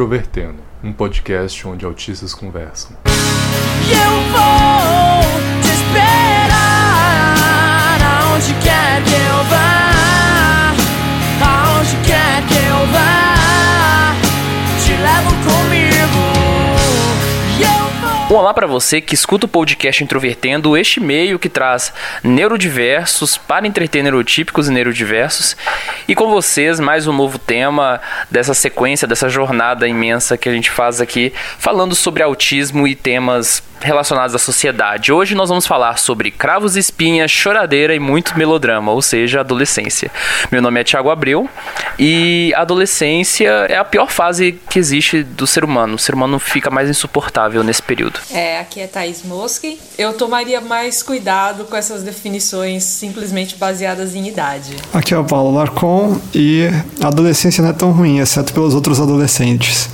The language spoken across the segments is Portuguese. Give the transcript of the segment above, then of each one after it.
Introvertendo, um podcast onde autistas conversam. Eu vou te esperar aonde quer que eu vá, Um olá para você que escuta o podcast Introvertendo, este meio que traz neurodiversos para entreter neurotípicos e neurodiversos. E com vocês, mais um novo tema dessa sequência, dessa jornada imensa que a gente faz aqui, falando sobre autismo e temas relacionados à sociedade. Hoje nós vamos falar sobre cravos e espinhas, choradeira e muito melodrama, ou seja, adolescência. Meu nome é Thiago Abreu e a adolescência é a pior fase que existe do ser humano. O ser humano fica mais insuportável nesse período. É, aqui é Thaís Mosque. Eu tomaria mais cuidado com essas definições simplesmente baseadas em idade. Aqui é o Paulo Larcon e a adolescência não é tão ruim, exceto pelos outros adolescentes.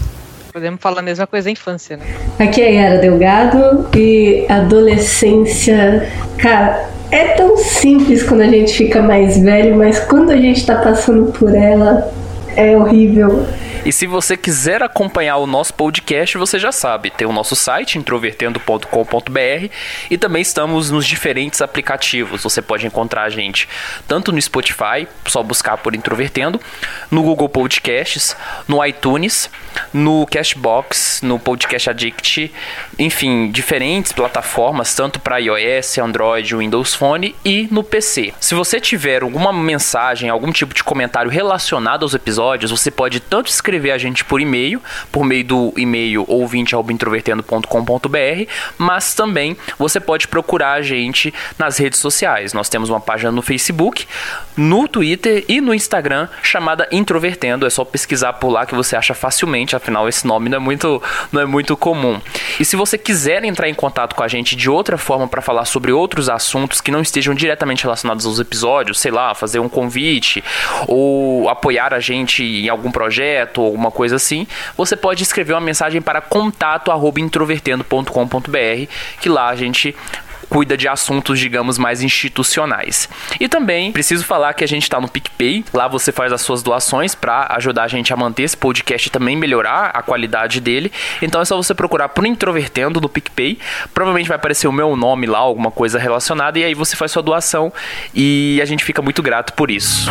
Podemos falar a mesma coisa da infância, né? Aqui é Yara Delgado e adolescência, cara, é tão simples quando a gente fica mais velho, mas quando a gente tá passando por ela, é horrível. E se você quiser acompanhar o nosso podcast, você já sabe, tem o nosso site introvertendo.com.br e também estamos nos diferentes aplicativos. Você pode encontrar a gente tanto no Spotify, só buscar por Introvertendo, no Google Podcasts, no iTunes, no Cashbox, no Podcast Addict, enfim, diferentes plataformas, tanto para iOS, Android, Windows Phone e no PC. Se você tiver alguma mensagem, algum tipo de comentário relacionado aos episódios, você pode tanto escrever a gente por e-mail, por meio do e-mail ouvinte@introvertendo.com.br, mas também você pode procurar a gente nas redes sociais. Nós temos uma página no Facebook, no Twitter e no Instagram chamada Introvertendo. É só pesquisar por lá que você acha facilmente, afinal esse nome não é muito, não é muito comum. E se você quiser entrar em contato com a gente de outra forma para falar sobre outros assuntos que não estejam diretamente relacionados aos episódios, sei lá, fazer um convite ou apoiar a gente em algum projeto alguma coisa assim, você pode escrever uma mensagem para contato@introvertendo.com.br, que lá a gente cuida de assuntos, digamos, mais institucionais. E também preciso falar que a gente está no PicPay, lá você faz as suas doações para ajudar a gente a manter esse podcast e também melhorar a qualidade dele. Então é só você procurar por Introvertendo no PicPay, provavelmente vai aparecer o meu nome lá, alguma coisa relacionada, e aí você faz sua doação e a gente fica muito grato por isso.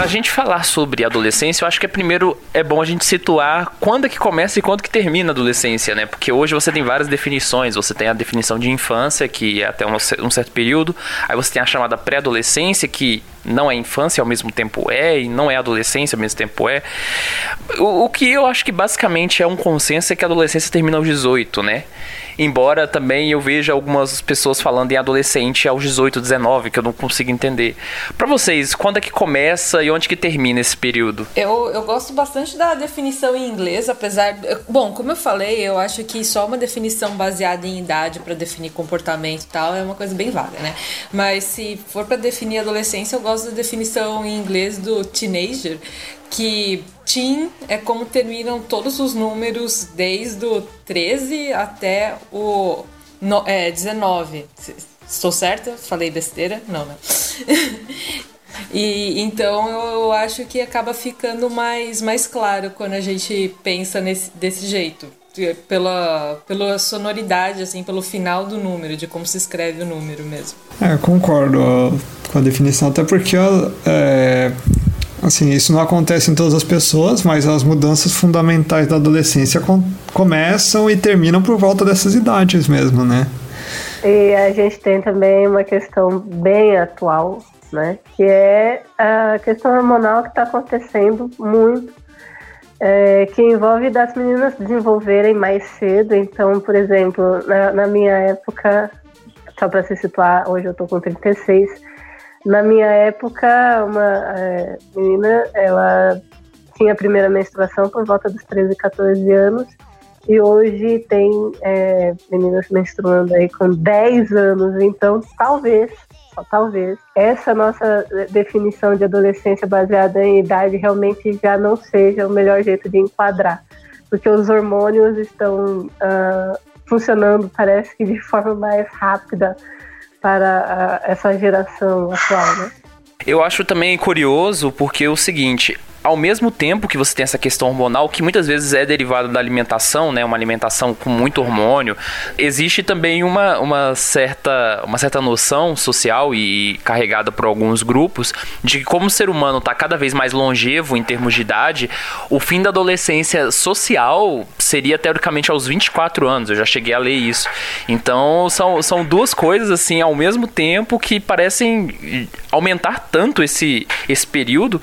Pra gente falar sobre adolescência, eu acho que é primeiro é bom a gente situar quando é que começa e quando que termina a adolescência, né? Porque hoje você tem várias definições. Você tem a definição de infância, que é até um, um certo período. Aí você tem a chamada pré-adolescência, que não é infância ao mesmo tempo é, e não é adolescência ao mesmo tempo é. O, o que eu acho que basicamente é um consenso é que a adolescência termina aos 18, né? Embora também eu veja algumas pessoas falando em adolescente aos 18, 19, que eu não consigo entender. Para vocês, quando é que começa e onde que termina esse período? Eu, eu gosto bastante da definição em inglês, apesar. Bom, como eu falei, eu acho que só uma definição baseada em idade para definir comportamento e tal é uma coisa bem vaga, né? Mas se for para definir adolescência, eu gosto da definição em inglês do teenager, que teen é como terminam todos os números desde o 13 até o no, é, 19. Estou certa? Falei besteira? Não, né? e então eu acho que acaba ficando mais, mais claro quando a gente pensa nesse, desse jeito. Pela, pela sonoridade, assim, pelo final do número, de como se escreve o número mesmo. É, eu concordo com a definição, até porque é, Assim, isso não acontece em todas as pessoas, mas as mudanças fundamentais da adolescência com começam e terminam por volta dessas idades mesmo, né? E a gente tem também uma questão bem atual, né? Que é a questão hormonal que está acontecendo muito, é, que envolve das meninas desenvolverem mais cedo. Então, por exemplo, na, na minha época, só para se situar, hoje eu tô com 36 na minha época, uma é, menina, ela tinha a primeira menstruação por volta dos 13, 14 anos. E hoje tem é, meninas menstruando aí com 10 anos. Então, talvez, talvez, essa nossa definição de adolescência baseada em idade realmente já não seja o melhor jeito de enquadrar, porque os hormônios estão uh, funcionando, parece que de forma mais rápida para uh, essa geração atual, né? Eu acho também curioso porque é o seguinte, ao mesmo tempo que você tem essa questão hormonal, que muitas vezes é derivada da alimentação, né, uma alimentação com muito hormônio, existe também uma, uma, certa, uma certa noção social e carregada por alguns grupos de que como o ser humano está cada vez mais longevo em termos de idade, o fim da adolescência social seria teoricamente aos 24 anos, eu já cheguei a ler isso. Então são, são duas coisas assim ao mesmo tempo que parecem aumentar tanto esse, esse período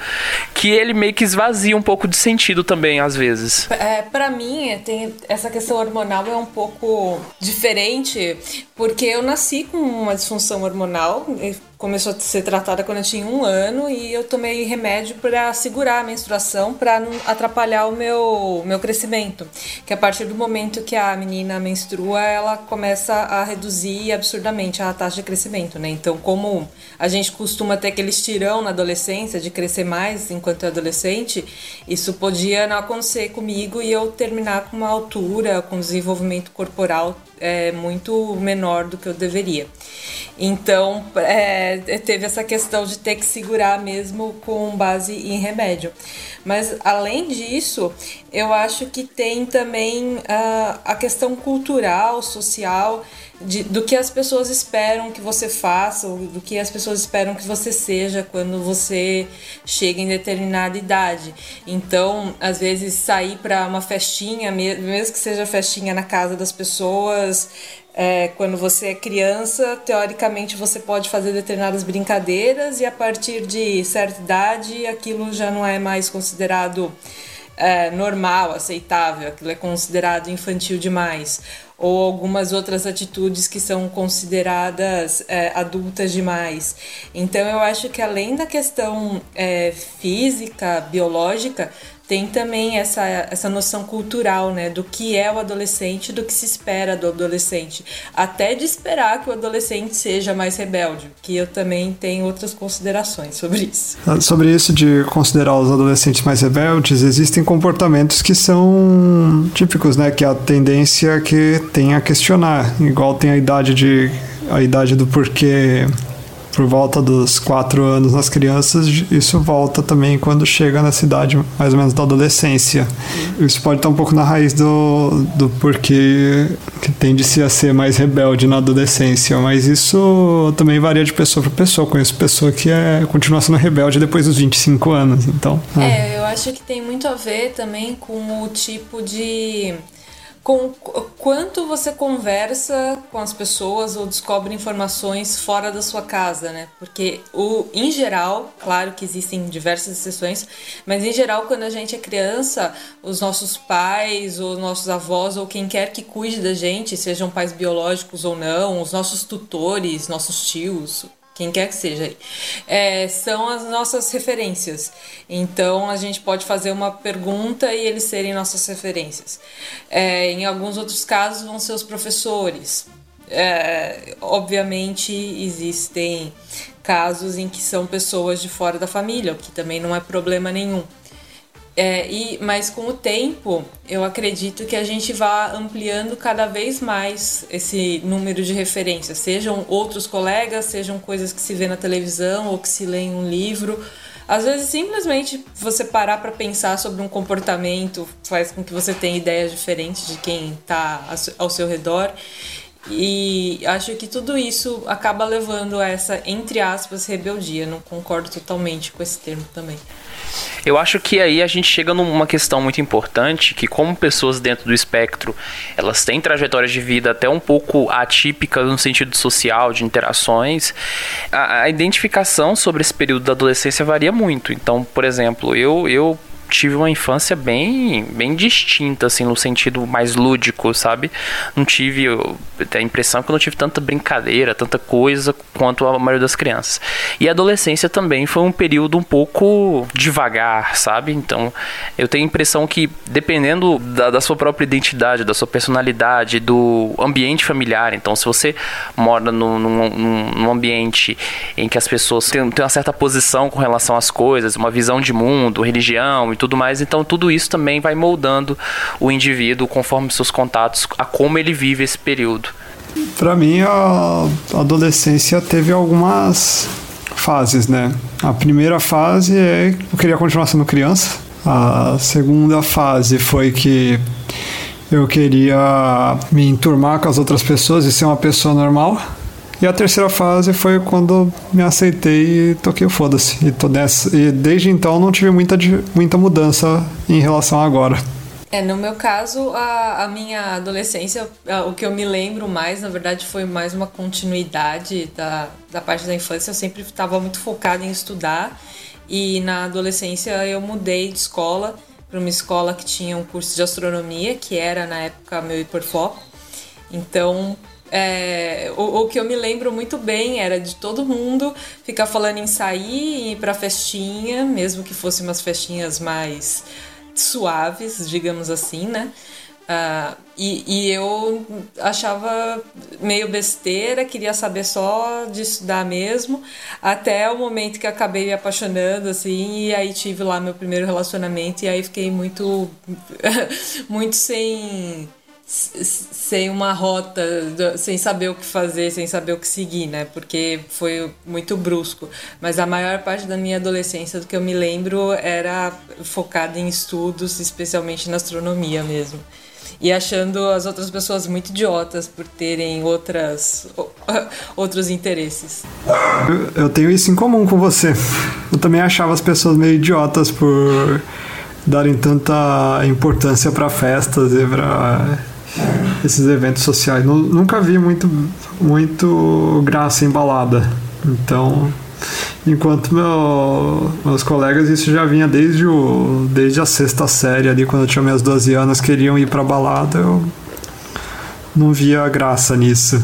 que ele meio que esvazia um pouco de sentido também, às vezes. É, para mim, tem, essa questão hormonal é um pouco diferente, porque eu nasci com uma disfunção hormonal, começou a ser tratada quando eu tinha um ano e eu tomei remédio para segurar a menstruação, para não atrapalhar o meu, meu crescimento. Que a partir do momento que a menina menstrua, ela começa a reduzir absurdamente a taxa de crescimento, né? Então, como a gente costuma ter aquele estirão na adolescência de crescer mais enquanto é adolescente, isso podia não acontecer comigo e eu terminar com uma altura, com desenvolvimento corporal é, muito menor do que eu deveria. Então, é, teve essa questão de ter que segurar mesmo com base em remédio. Mas, além disso, eu acho que tem também uh, a questão cultural, social, de, do que as pessoas esperam que você faça, ou do que as pessoas esperam que você seja quando você chega em determinada idade. Então, às vezes, sair para uma festinha, mesmo que seja festinha na casa das pessoas, é, quando você é criança, teoricamente você pode fazer determinadas brincadeiras e a partir de certa idade aquilo já não é mais considerado é, normal, aceitável, aquilo é considerado infantil demais ou algumas outras atitudes que são consideradas é, adultas demais. Então eu acho que além da questão é, física, biológica, tem também essa, essa noção cultural, né, do que é o adolescente, do que se espera do adolescente, até de esperar que o adolescente seja mais rebelde, que eu também tenho outras considerações sobre isso. Ah, sobre isso de considerar os adolescentes mais rebeldes, existem comportamentos que são típicos, né, que a tendência que tem a questionar, igual tem a idade de a idade do porquê por volta dos quatro anos nas crianças, isso volta também quando chega na cidade, mais ou menos da adolescência. Isso pode estar um pouco na raiz do, do porquê que tende-se a ser mais rebelde na adolescência, mas isso também varia de pessoa para pessoa. Eu conheço pessoa que é, continua sendo rebelde depois dos 25 anos, então... É, é eu acho que tem muito a ver também com o tipo de com quanto você conversa com as pessoas ou descobre informações fora da sua casa, né? Porque o em geral, claro que existem diversas exceções, mas em geral quando a gente é criança, os nossos pais ou nossos avós ou quem quer que cuide da gente, sejam pais biológicos ou não, os nossos tutores, nossos tios, quem quer que seja, é, são as nossas referências. Então a gente pode fazer uma pergunta e eles serem nossas referências. É, em alguns outros casos vão ser os professores. É, obviamente existem casos em que são pessoas de fora da família, o que também não é problema nenhum. É, e, mas com o tempo, eu acredito que a gente vá ampliando cada vez mais esse número de referências, sejam outros colegas, sejam coisas que se vê na televisão ou que se lê em um livro. Às vezes, simplesmente você parar para pensar sobre um comportamento faz com que você tenha ideias diferentes de quem está ao seu redor. E acho que tudo isso acaba levando a essa, entre aspas, rebeldia. Não concordo totalmente com esse termo também. Eu acho que aí a gente chega numa questão muito importante, que como pessoas dentro do espectro, elas têm trajetórias de vida até um pouco atípicas no sentido social, de interações, a, a identificação sobre esse período da adolescência varia muito. Então, por exemplo, eu, eu tive uma infância bem, bem distinta, assim, no sentido mais lúdico, sabe? Não tive a impressão que eu não tive tanta brincadeira, tanta coisa quanto a maioria das crianças. E a adolescência também foi um período um pouco devagar, sabe? Então, eu tenho a impressão que, dependendo da, da sua própria identidade, da sua personalidade, do ambiente familiar, então, se você mora num, num, num ambiente em que as pessoas têm, têm uma certa posição com relação às coisas, uma visão de mundo, religião tudo mais. Então, tudo isso também vai moldando o indivíduo conforme seus contatos, a como ele vive esse período. Para mim, a adolescência teve algumas fases, né? A primeira fase é eu queria continuar sendo criança. A segunda fase foi que eu queria me enturmar com as outras pessoas e ser uma pessoa normal. E a terceira fase foi quando me aceitei e toquei o foda-se. E, e desde então não tive muita, muita mudança em relação a agora. É, no meu caso, a, a minha adolescência, a, o que eu me lembro mais, na verdade, foi mais uma continuidade da, da parte da infância. Eu sempre estava muito focada em estudar e na adolescência eu mudei de escola para uma escola que tinha um curso de astronomia, que era na época meu hiperfoco. Então, é, o, o, que eu me lembro muito bem era de todo mundo ficar falando em sair e ir pra festinha, mesmo que fossem umas festinhas mais suaves, digamos assim, né? Uh, e, e, eu achava meio besteira, queria saber só de estudar mesmo, até o momento que acabei me apaixonando, assim, e aí tive lá meu primeiro relacionamento, e aí fiquei muito, muito sem sem uma rota, sem saber o que fazer, sem saber o que seguir, né? Porque foi muito brusco. Mas a maior parte da minha adolescência, do que eu me lembro, era focada em estudos, especialmente na astronomia mesmo. E achando as outras pessoas muito idiotas por terem outras, outros interesses. Eu, eu tenho isso em comum com você. Eu também achava as pessoas meio idiotas por darem tanta importância para festas e para esses eventos sociais. Nunca vi muito, muito graça em balada. Então, enquanto meu, meus colegas, isso já vinha desde, o, desde a sexta série ali, quando eu tinha meus 12 anos, queriam ir pra balada, eu não via graça nisso.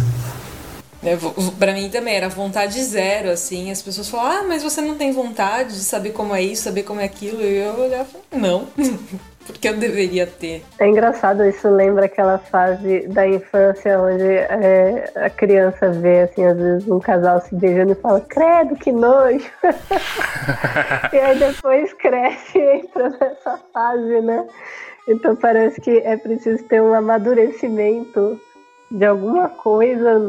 É, pra mim também era vontade zero, assim. As pessoas falam, ah, mas você não tem vontade de saber como é isso, saber como é aquilo. E eu olhava, não. Porque eu deveria ter. É engraçado, isso lembra aquela fase da infância onde é, a criança vê, assim, às vezes um casal se beijando e fala, credo, que nojo. e aí depois cresce e entra nessa fase, né? Então parece que é preciso ter um amadurecimento de alguma coisa,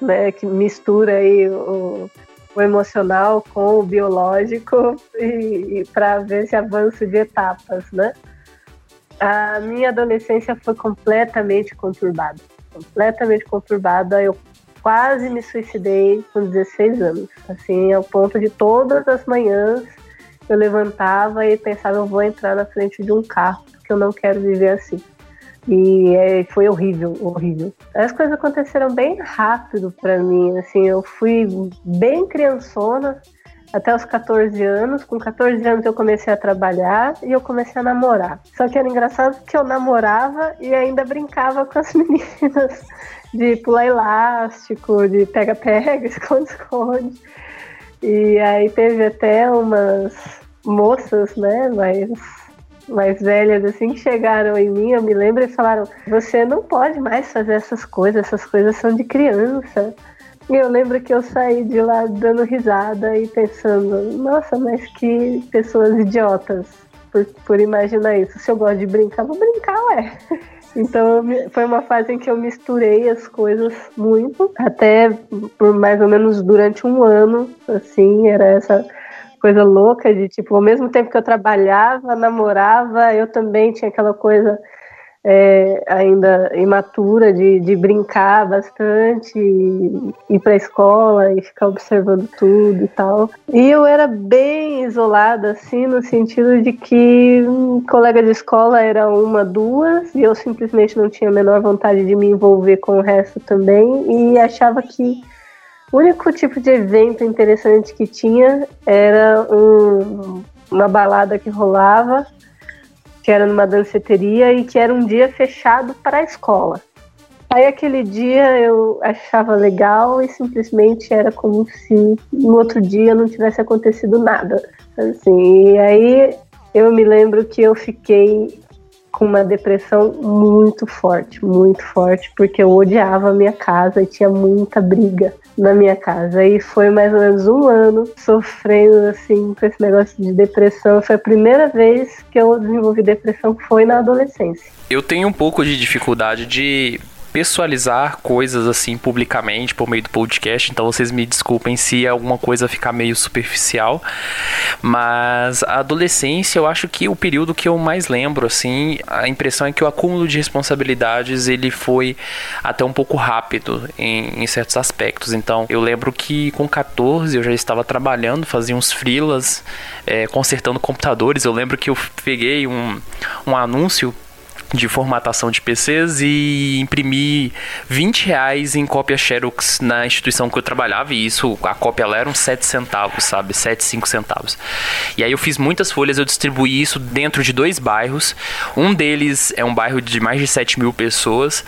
né, que mistura aí o, o emocional com o biológico e, e para ver esse avanço de etapas, né? A minha adolescência foi completamente conturbada. Completamente conturbada. Eu quase me suicidei com 16 anos. Assim, ao ponto de todas as manhãs eu levantava e pensava, eu vou entrar na frente de um carro, porque eu não quero viver assim. E é, foi horrível, horrível. As coisas aconteceram bem rápido para mim, assim, eu fui bem criançona, até os 14 anos. Com 14 anos eu comecei a trabalhar e eu comecei a namorar. Só que era engraçado que eu namorava e ainda brincava com as meninas de pular elástico, de pega-pega, esconde-esconde. E aí teve até umas moças, né, mais, mais velhas, assim, que chegaram em mim, eu me lembro, e falaram: Você não pode mais fazer essas coisas, essas coisas são de criança. Eu lembro que eu saí de lá dando risada e pensando, nossa, mas que pessoas idiotas por, por imaginar isso. Se eu gosto de brincar, vou brincar, ué. Então foi uma fase em que eu misturei as coisas muito, até por mais ou menos durante um ano, assim, era essa coisa louca de tipo, ao mesmo tempo que eu trabalhava, namorava, eu também tinha aquela coisa é, ainda imatura de, de brincar bastante, ir para a escola e ficar observando tudo e tal. E eu era bem isolada, assim, no sentido de que colega de escola era uma, duas, e eu simplesmente não tinha a menor vontade de me envolver com o resto também, e achava que o único tipo de evento interessante que tinha era um, uma balada que rolava que era numa danceteria e que era um dia fechado para a escola. Aí aquele dia eu achava legal e simplesmente era como se no outro dia não tivesse acontecido nada. Assim, e aí eu me lembro que eu fiquei com uma depressão muito forte, muito forte, porque eu odiava a minha casa e tinha muita briga na minha casa. E foi mais ou menos um ano sofrendo assim com esse negócio de depressão. Foi a primeira vez que eu desenvolvi depressão foi na adolescência. Eu tenho um pouco de dificuldade de pessoalizar coisas assim publicamente por meio do podcast, então vocês me desculpem se alguma coisa ficar meio superficial, mas a adolescência eu acho que o período que eu mais lembro assim, a impressão é que o acúmulo de responsabilidades ele foi até um pouco rápido em, em certos aspectos, então eu lembro que com 14 eu já estava trabalhando, fazia uns freelas, é, consertando computadores, eu lembro que eu peguei um, um anúncio de formatação de PCs e imprimi 20 reais em cópia Xerox na instituição que eu trabalhava e isso, a cópia lá era uns 7 centavos, sabe? 7, 5 centavos. E aí eu fiz muitas folhas, eu distribuí isso dentro de dois bairros. Um deles é um bairro de mais de 7 mil pessoas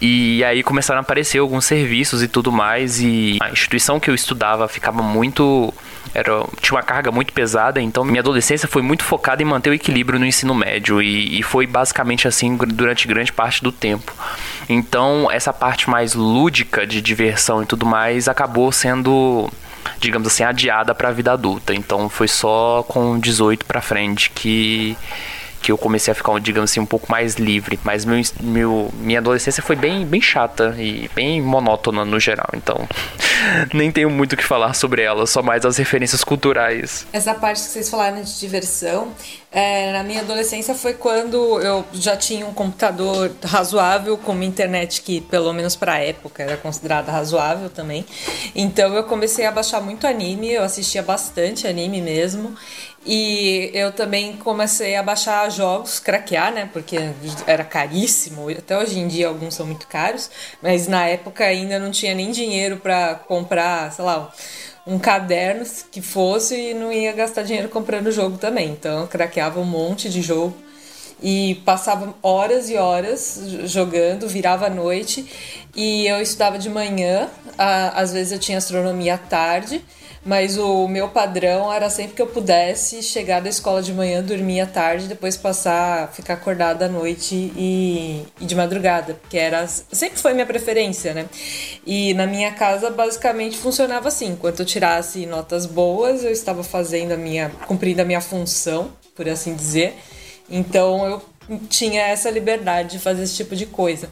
e aí começaram a aparecer alguns serviços e tudo mais e a instituição que eu estudava ficava muito era, tinha uma carga muito pesada, então minha adolescência foi muito focada em manter o equilíbrio no ensino médio e, e foi basicamente assim durante grande parte do tempo. Então, essa parte mais lúdica de diversão e tudo mais acabou sendo digamos assim, adiada para a vida adulta. Então foi só com 18 para frente que que eu comecei a ficar, digamos assim, um pouco mais livre. Mas meu, meu, minha adolescência foi bem, bem chata e bem monótona no geral. Então, nem tenho muito o que falar sobre ela, só mais as referências culturais. Essa parte que vocês falaram de diversão, é, na minha adolescência foi quando eu já tinha um computador razoável, com uma internet que, pelo menos para a época, era considerada razoável também. Então eu comecei a baixar muito anime, eu assistia bastante anime mesmo. E eu também comecei a baixar jogos, craquear, né? Porque era caríssimo. Até hoje em dia alguns são muito caros, mas na época ainda não tinha nem dinheiro para comprar, sei lá, um caderno que fosse e não ia gastar dinheiro comprando jogo também. Então eu craqueava um monte de jogo e passava horas e horas jogando, virava a noite e eu estudava de manhã, às vezes eu tinha astronomia à tarde mas o meu padrão era sempre que eu pudesse chegar da escola de manhã, dormir à tarde, depois passar, ficar acordada à noite e, e, de madrugada, porque era sempre foi minha preferência, né? E na minha casa basicamente funcionava assim, enquanto eu tirasse notas boas, eu estava fazendo a minha, cumprindo a minha função, por assim dizer. Então eu tinha essa liberdade de fazer esse tipo de coisa.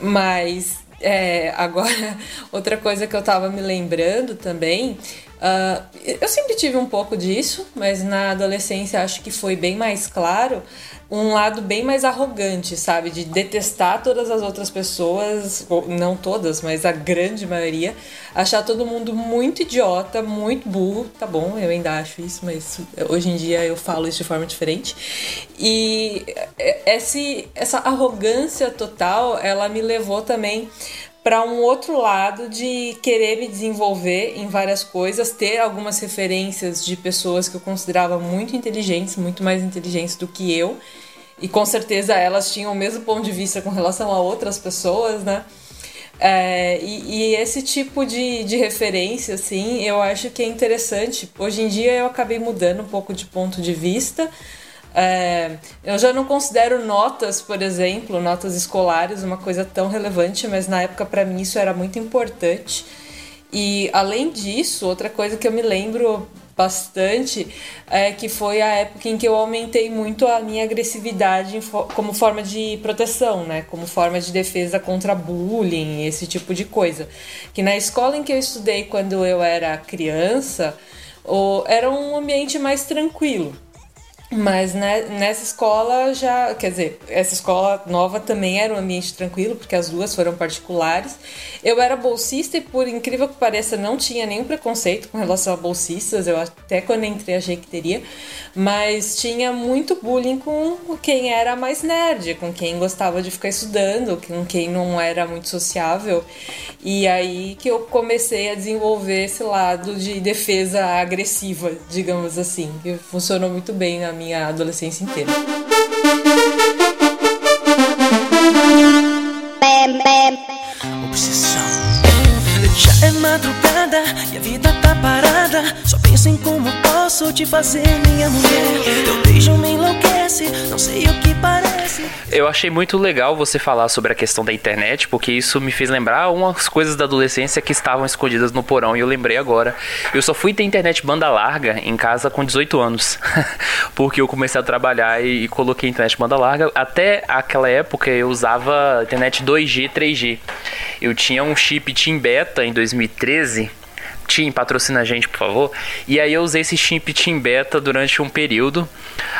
Mas é, agora, outra coisa que eu tava me lembrando também Uh, eu sempre tive um pouco disso, mas na adolescência acho que foi bem mais claro um lado bem mais arrogante, sabe? De detestar todas as outras pessoas, não todas, mas a grande maioria, achar todo mundo muito idiota, muito burro, tá bom, eu ainda acho isso, mas hoje em dia eu falo isso de forma diferente. E esse, essa arrogância total, ela me levou também para um outro lado de querer me desenvolver em várias coisas, ter algumas referências de pessoas que eu considerava muito inteligentes, muito mais inteligentes do que eu, e com certeza elas tinham o mesmo ponto de vista com relação a outras pessoas, né? É, e, e, esse tipo de, de referência, assim, eu acho que é interessante. Hoje em dia eu acabei mudando um pouco de ponto de vista, é, eu já não considero notas, por exemplo, notas escolares, uma coisa tão relevante, mas na época para mim isso era muito importante. E além disso, outra coisa que eu me lembro bastante é que foi a época em que eu aumentei muito a minha agressividade como forma de proteção, né? Como forma de defesa contra bullying, esse tipo de coisa. Que na escola em que eu estudei quando eu era criança, era um ambiente mais tranquilo. Mas né, nessa escola já, quer dizer, essa escola nova também era um ambiente tranquilo, porque as duas foram particulares. Eu era bolsista e, por incrível que pareça, não tinha nenhum preconceito com relação a bolsistas. Eu até quando entrei achei que teria, mas tinha muito bullying com quem era mais nerd, com quem gostava de ficar estudando, com quem não era muito sociável. E aí que eu comecei a desenvolver esse lado de defesa agressiva, digamos assim, que funcionou muito bem na minha minha adolescência inteira. Obsessão. Já é madrugada e a vida tá parada. Só posso te fazer minha mulher. Teu beijo me enlouquece, não sei o que parece. Eu achei muito legal você falar sobre a questão da internet, porque isso me fez lembrar umas coisas da adolescência que estavam escondidas no porão e eu lembrei agora. Eu só fui ter internet banda larga em casa com 18 anos, porque eu comecei a trabalhar e, e coloquei internet banda larga. Até aquela época eu usava internet 2G, 3G. Eu tinha um chip Team Beta em 2013. Team, patrocina a gente, por favor. E aí eu usei esse chip Team Beta durante um período,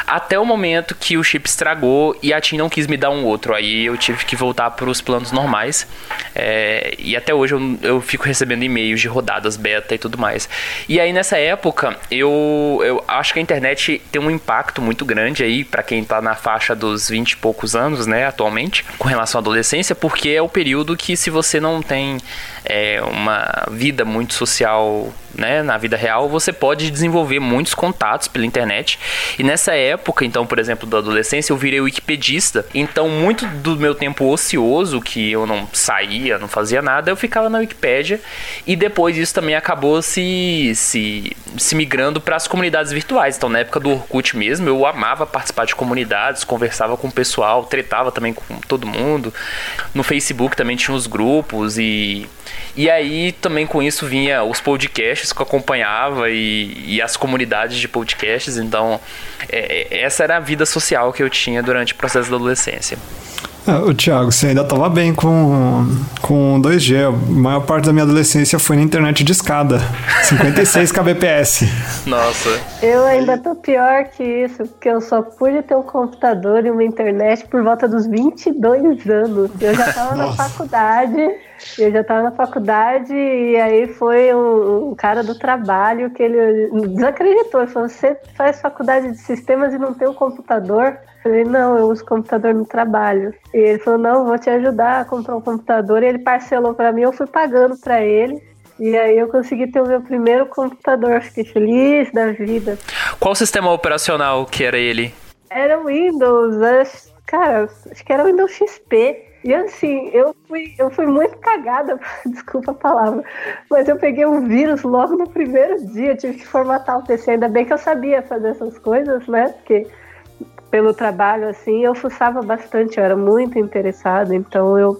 até o momento que o chip estragou e a Team não quis me dar um outro. Aí eu tive que voltar para os planos normais. É, e até hoje eu, eu fico recebendo e-mails de rodadas beta e tudo mais. E aí nessa época eu, eu acho que a internet tem um impacto muito grande aí para quem tá na faixa dos 20 e poucos anos, né, atualmente, com relação à adolescência, porque é o período que se você não tem é, uma vida muito social né, na vida real, você pode desenvolver muitos contatos pela internet. E nessa época, então, por exemplo, da adolescência, eu virei wikipedista. Então, muito do meu tempo ocioso, que eu não saía, não fazia nada, eu ficava na Wikipédia. E depois isso também acabou se, se, se migrando para as comunidades virtuais. Então, na época do Orkut mesmo, eu amava participar de comunidades, conversava com o pessoal, tretava também com todo mundo. No Facebook também tinha os grupos e e aí também com isso vinha os podcasts que eu acompanhava e, e as comunidades de podcasts. Então, é, essa era a vida social que eu tinha durante o processo da adolescência. É, o Thiago, você ainda estava bem com, com 2G. A maior parte da minha adolescência foi na internet de escada. 56 kbps. Nossa. Eu ainda tô pior que isso, porque eu só pude ter um computador e uma internet por volta dos 22 anos. Eu já tava na faculdade, eu já tava na faculdade e aí foi um, um cara do trabalho que ele desacreditou. Ele falou, você faz faculdade de sistemas e não tem um computador? Eu falei, não, eu uso computador no trabalho. E ele falou, não, vou te ajudar a comprar um computador. E ele parcelou para mim, eu fui pagando para ele. E aí eu consegui ter o meu primeiro computador. Fiquei feliz da vida. Qual sistema operacional que era ele? Era o Windows, cara, acho que era o Windows XP. E assim, eu fui, eu fui muito cagada, desculpa a palavra, mas eu peguei um vírus logo no primeiro dia, tive que formatar o PC. Ainda bem que eu sabia fazer essas coisas, né? Porque pelo trabalho, assim, eu fuçava bastante, eu era muito interessada, então eu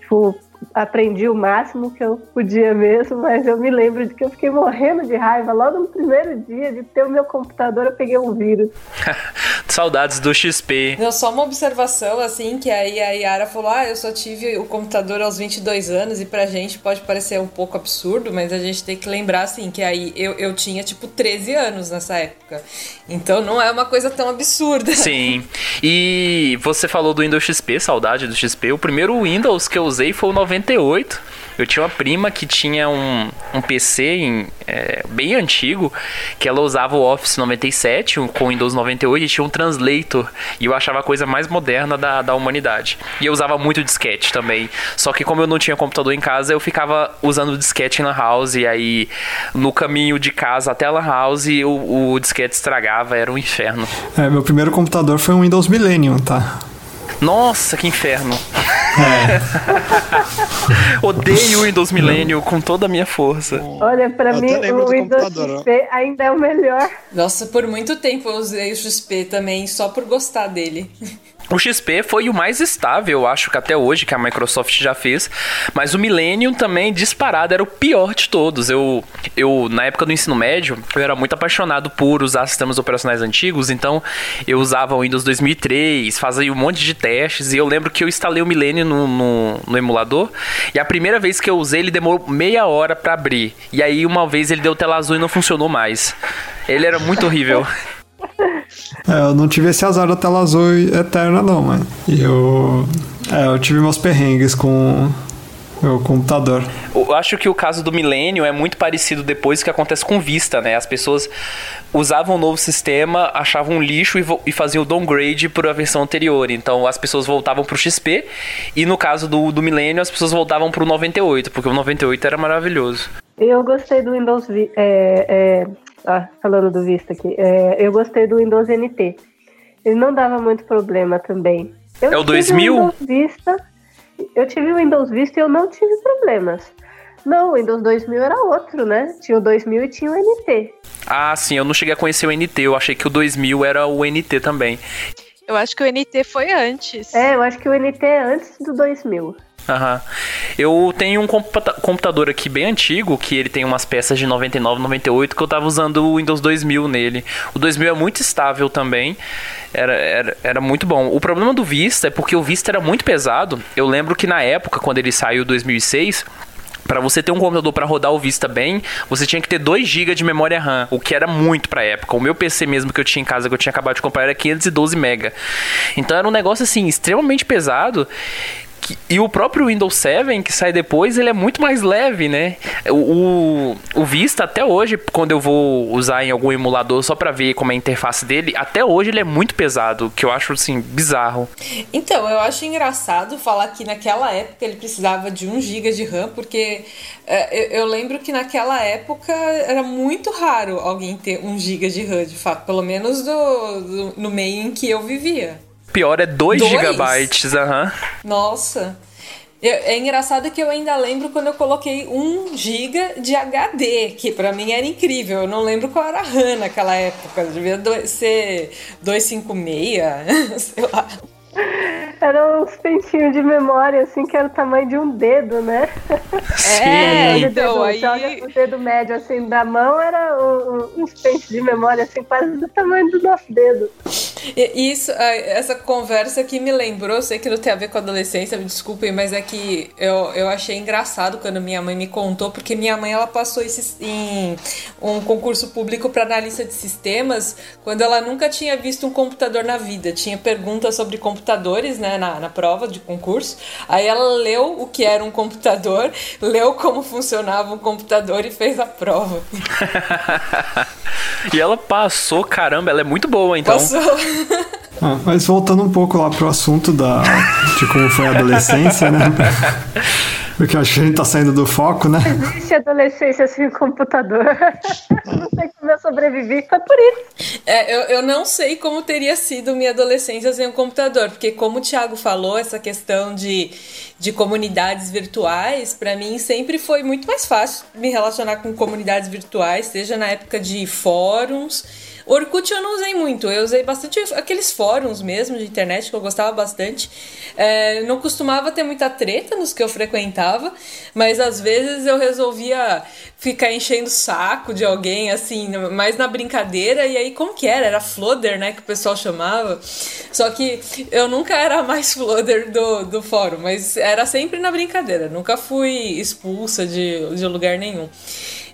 tipo, aprendi o máximo que eu podia mesmo, mas eu me lembro de que eu fiquei morrendo de raiva logo no primeiro dia de ter o meu computador, eu peguei um vírus. Saudades do XP. Não, só uma observação, assim, que aí a Yara falou: ah, eu só tive o computador aos 22 anos, e pra gente pode parecer um pouco absurdo, mas a gente tem que lembrar, assim, que aí eu, eu tinha, tipo, 13 anos nessa época. Então não é uma coisa tão absurda. Sim. E você falou do Windows XP, saudade do XP. O primeiro Windows que eu usei foi o 98. Eu tinha uma prima que tinha um, um PC em, é, bem antigo, que ela usava o Office 97 um- com o Windows 98 e tinha um translator. E eu achava a coisa mais moderna da, da humanidade. E eu usava muito disquete também. Só que como eu não tinha computador em casa, eu ficava usando disquete na house. E aí, no caminho de casa até a house, o, o disquete estragava, era um inferno. É, meu primeiro computador foi um Windows Millennium, tá? Nossa, que inferno. Odeio o Windows Millennium com toda a minha força. Olha, pra Eu mim o do Windows. XP ainda é o melhor. Nossa, por muito tempo eu usei o XP também, só por gostar dele. O XP foi o mais estável, acho que até hoje, que a Microsoft já fez. Mas o Millennium também, disparado, era o pior de todos. Eu, eu na época do ensino médio, eu era muito apaixonado por usar sistemas operacionais antigos. Então, eu usava o Windows 2003, fazia um monte de testes. E eu lembro que eu instalei o Millennium no, no, no emulador. E a primeira vez que eu usei, ele demorou meia hora pra abrir. E aí, uma vez, ele deu tela azul e não funcionou mais. Ele era muito horrível. É, eu não tive esse azar da tela azul eterna, não, mas eu. É, eu tive meus perrengues com o computador. Eu acho que o caso do Millennium é muito parecido depois que acontece com Vista, né? As pessoas usavam o novo sistema, achavam um lixo e, e faziam o downgrade para a versão anterior. Então as pessoas voltavam pro XP e no caso do, do Millennium as pessoas voltavam pro 98, porque o 98 era maravilhoso. Eu gostei do Windows é, é, ah, falando do Vista aqui, é, eu gostei do Windows NT. Ele não dava muito problema também. Eu É o tive 2000? Windows Vista, eu tive o Windows Vista e eu não tive problemas. Não, o Windows 2000 era outro, né? Tinha o 2000 e tinha o NT. Ah, sim, eu não cheguei a conhecer o NT, eu achei que o 2000 era o NT também. Eu acho que o NT foi antes. É, eu acho que o NT é antes do 2000. Eu tenho um computa- computador aqui bem antigo, que ele tem umas peças de 99, 98, que eu tava usando o Windows 2000 nele. O 2000 é muito estável também, era, era, era muito bom. O problema do Vista é porque o Vista era muito pesado. Eu lembro que na época, quando ele saiu em 2006... Pra você ter um computador pra rodar o Vista bem, você tinha que ter 2 GB de memória RAM, o que era muito pra época. O meu PC mesmo que eu tinha em casa, que eu tinha acabado de comprar, era 512 MB. Então era um negócio assim extremamente pesado. E o próprio Windows 7, que sai depois, ele é muito mais leve, né? O, o, Vista, até hoje, quando eu vou usar em algum emulador só pra ver como é a interface dele, até hoje ele é muito pesado, que eu acho, assim, bizarro. Então, eu acho engraçado falar que naquela época ele precisava de 1 GB de RAM, porque é, eu, eu lembro que naquela época era muito raro alguém ter 1 GB de RAM, de fato, pelo menos do, do- no meio em que eu vivia. Pior é 2 Dois? GB, aham. Nossa. Eu- é engraçado que eu ainda lembro quando eu coloquei 1 GB de HD, que pra mim era incrível. Eu não lembro qual era a RAM naquela época. Devia do- ser 256, sei lá. Era uns pentinhos de memória, assim, que era o tamanho de um dedo, né? É, Olha o então, dedo, aí- você olha o dedo médio, assim, da mão, era um- um- uns pentes de memória, assim, quase do tamanho do nosso dedo. E Isso, essa conversa aqui me lembrou, sei que não tem a ver com adolescência, me desculpem, mas é que eu, eu achei engraçado quando minha mãe me contou, porque minha mãe ela passou esse, em um concurso público para analista de sistemas, quando ela nunca tinha visto um computador na vida. Tinha perguntas sobre computadores, né, na, na prova de concurso. Aí ela leu o que era um computador, leu como funcionava um computador e fez a prova. e ela passou, caramba, ela é muito boa, então. Passou. Ah, mas voltando um pouco lá pro assunto da, de como foi a adolescência, né? Porque eu acho que a gente tá saindo do foco, né? Existe adolescência sem computador. não sei como eu sobrevivi, foi por isso. É, eu, eu não sei como teria sido minha adolescência sem um computador, porque como o Thiago falou, essa questão de, de comunidades virtuais, pra mim sempre foi muito mais fácil me relacionar com comunidades virtuais, seja na época de fóruns. Orkut eu não usei muito, eu usei bastante aqueles fóruns mesmo de internet que eu gostava bastante. É, não costumava ter muita treta nos que eu frequentava, mas às vezes eu resolvia ficar enchendo o saco de alguém, assim, mais na brincadeira. E aí, como que era? Era Floder, né? Que o pessoal chamava. Só que eu nunca era mais Floder do, do fórum, mas era sempre na brincadeira. Nunca fui expulsa de, de lugar nenhum.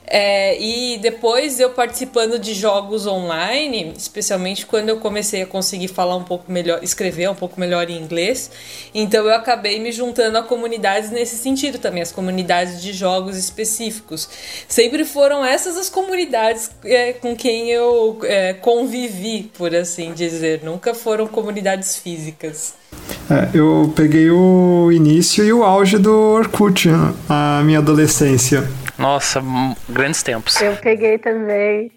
É, e depois eu participando de jogos online, especialmente quando eu comecei a conseguir falar um pouco melhor, escrever um pouco melhor em inglês, então eu acabei me juntando a comunidades nesse sentido também, as comunidades de jogos específicos. Sempre foram essas as comunidades é, com quem eu é, convivi, por assim dizer, nunca foram comunidades físicas. É, eu peguei o início e o auge do Orkut, a minha adolescência. Nossa, grandes tempos. Eu peguei também.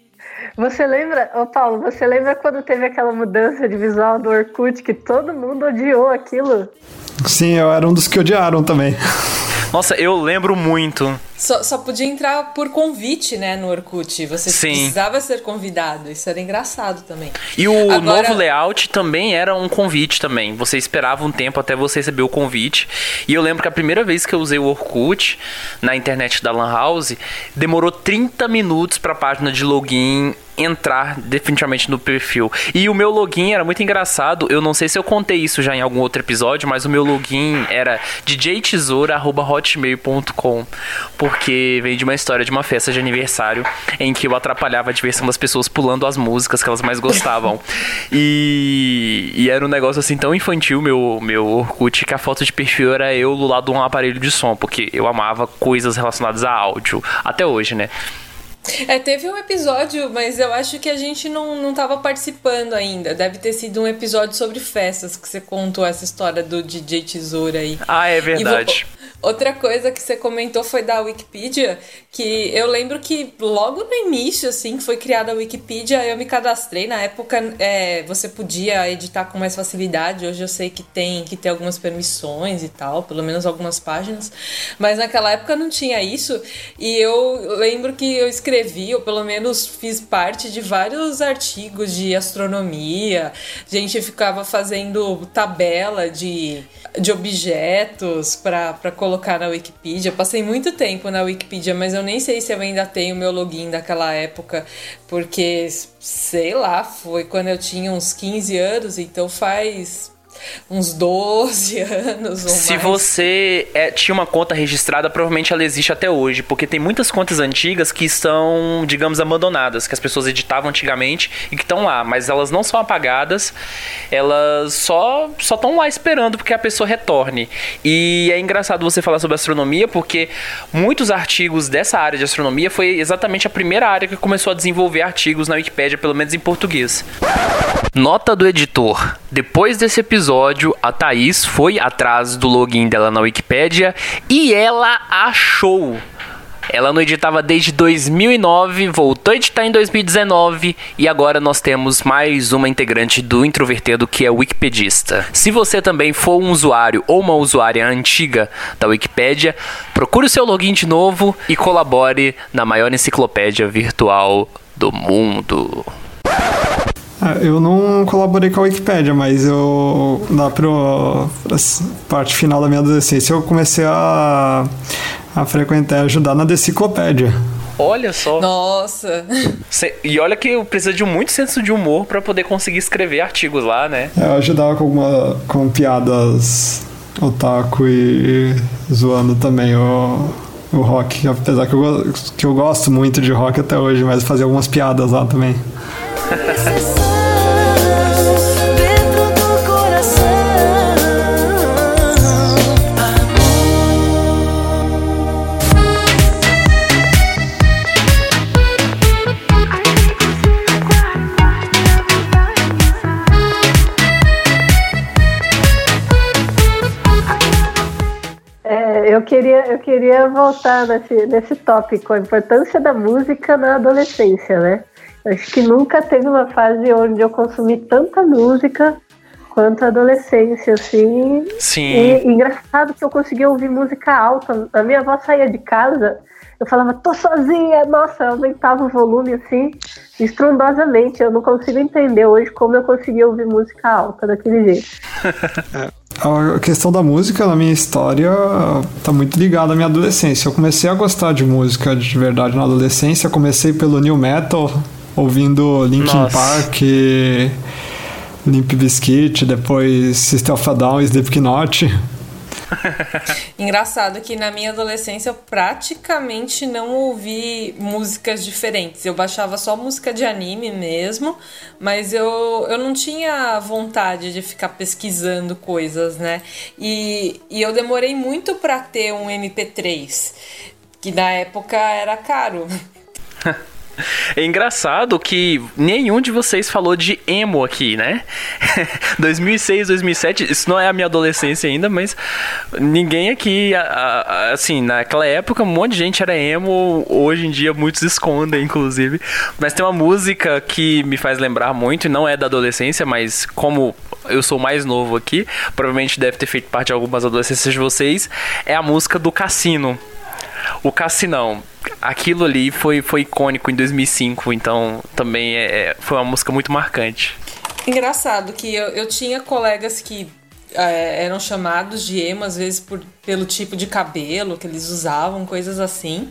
Você lembra, ô Paulo, você lembra quando teve aquela mudança de visual do Orkut que todo mundo odiou aquilo? Sim, eu era um dos que odiaram também. Nossa, eu lembro muito. Só, só podia entrar por convite, né, no Orkut. Você Sim. precisava ser convidado. Isso era engraçado também. E o Agora- novo layout também era um convite também. Você esperava um tempo até você receber o convite. E eu lembro que a primeira vez que eu usei o Orkut na internet da Lan House, demorou 30 minutos para a página de login entrar definitivamente no perfil. E o meu login era muito engraçado. Eu não sei se eu contei isso já em algum outro episódio, mas o meu login era djtesoura@hotmail.com, porque vem de uma história de uma festa de aniversário em que eu atrapalhava a diversão das pessoas pulando as músicas que elas mais gostavam. e, e era um negócio assim tão infantil meu meu Orkut que a foto de perfil era eu do lado de um aparelho de som, porque eu amava coisas relacionadas a áudio até hoje, né? É, teve um episódio, mas eu acho que a gente não, não tava participando ainda. Deve ter sido um episódio sobre festas que você contou essa história do DJ Tesoura aí. Ah, é E verdade. Outra coisa que você comentou foi da Wikipedia, que eu lembro que logo no início, assim, que foi criada a Wikipedia, eu me cadastrei. Na época, é, você podia editar com mais facilidade. Hoje eu sei que tem que ter algumas permissões e tal, pelo menos algumas páginas. Mas naquela época não tinha isso. E eu lembro que eu escrevi, ou pelo menos fiz parte de vários artigos de astronomia. A gente ficava fazendo tabela de, de objetos para colocar na Wikipedia. Passei muito tempo na Wikipedia, mas eu nem sei se eu ainda tenho meu login daquela época, porque sei lá, foi quando eu tinha uns 15 anos, então faz uns 12 anos ou Se mais. você é, tinha uma conta registrada, provavelmente ela existe até hoje, porque tem muitas contas antigas que estão, digamos, abandonadas, que as pessoas editavam antigamente e que estão lá, mas elas não são apagadas, elas só só estão lá esperando porque a pessoa retorne. E é engraçado você falar sobre astronomia, porque muitos artigos dessa área de astronomia foi exatamente a primeira área que começou a desenvolver artigos na Wikipédia, pelo menos em português. Nota do editor. Depois desse episódio, a Thaís foi atrás do login dela na Wikipédia e ela achou. Ela não editava desde 2009, voltou a editar em 2019 e agora nós temos mais uma integrante do Introvertido que é wikipedista. Se você também for um usuário ou uma usuária antiga da Wikipédia, procure o seu login de novo e colabore na maior enciclopédia virtual do mundo. Ah, Eu não colaborei com a Wikipédia, mas eu lá pro pra s- parte final da minha adolescência eu comecei a, a frequentar e ajudar na deciclopédia. Olha só. Nossa, Cê- E olha que eu preciso de muito senso de humor pra poder conseguir escrever artigos lá, né? Eu ajudava com, alguma, com piadas otaku e zoando também o, o rock. Apesar que eu, que eu gosto muito de rock até hoje, mas fazia algumas piadas lá também. queria, eu queria voltar nesse, nesse tópico, a importância da música na adolescência, né? Acho que nunca teve uma fase onde eu consumi tanta música quanto a adolescência, assim. Sim. E, e engraçado que eu conseguia ouvir música alta. A minha avó saía de casa, eu falava, tô sozinha, nossa, eu aumentava o volume assim, estrondosamente. Eu não consigo entender hoje como eu conseguia ouvir música alta daquele jeito. A questão da música na minha história tá muito ligada à minha adolescência. Eu comecei a gostar de música de verdade na adolescência. Comecei pelo new metal, ouvindo Linkin Nossa. Park, Limp Bizkit, depois System of a Down, Slipknot. engraçado que na minha adolescência eu praticamente não ouvi músicas diferentes. Eu baixava só música de anime mesmo, mas eu, eu não tinha vontade de ficar pesquisando coisas, né? E, e eu demorei muito pra ter um MP3, que na época era caro. É engraçado que nenhum de vocês falou de emo aqui, né? 2006, 2007, isso não é a minha adolescência ainda, mas ninguém aqui, assim, naquela época um monte de gente era emo, hoje em dia muitos escondem, inclusive. Mas tem uma música que me faz lembrar muito, e não é da adolescência, mas como eu sou mais novo aqui, provavelmente deve ter feito parte de algumas adolescências de vocês, é a música do Cassino. O Cassinão. Aquilo ali foi, foi icônico em 2005, então também é, foi uma música muito marcante. Engraçado que eu, eu tinha colegas que é, eram chamados de emo, às vezes por, pelo tipo de cabelo que eles usavam, coisas assim.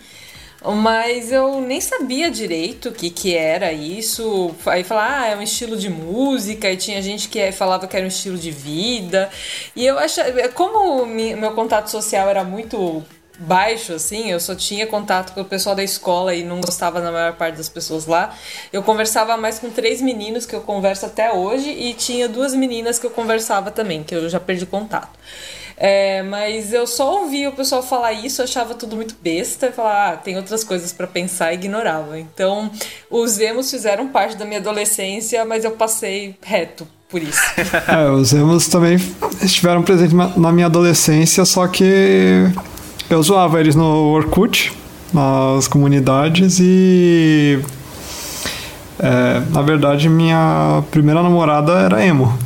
Mas eu nem sabia direito o que, que era isso. Aí falar, ah, é um estilo de música, e tinha gente que falava que era um estilo de vida. E eu achava, como meu contato social era muito baixo, assim, eu só tinha contato com o pessoal da escola e não gostava da maior parte das pessoas lá. Eu conversava mais com três meninos que eu converso até hoje e tinha duas meninas que eu conversava também, que eu já perdi contato. É, mas eu só ouvia o pessoal falar isso, achava tudo muito besta e falava, ah, tem outras coisas pra pensar e ignorava. Então, os emos fizeram parte da minha adolescência, mas eu passei reto por isso. É, os emos também estiveram presentes na minha adolescência, só que eu zoava eles no Orkut, nas comunidades e. É, na verdade, minha primeira namorada era emo.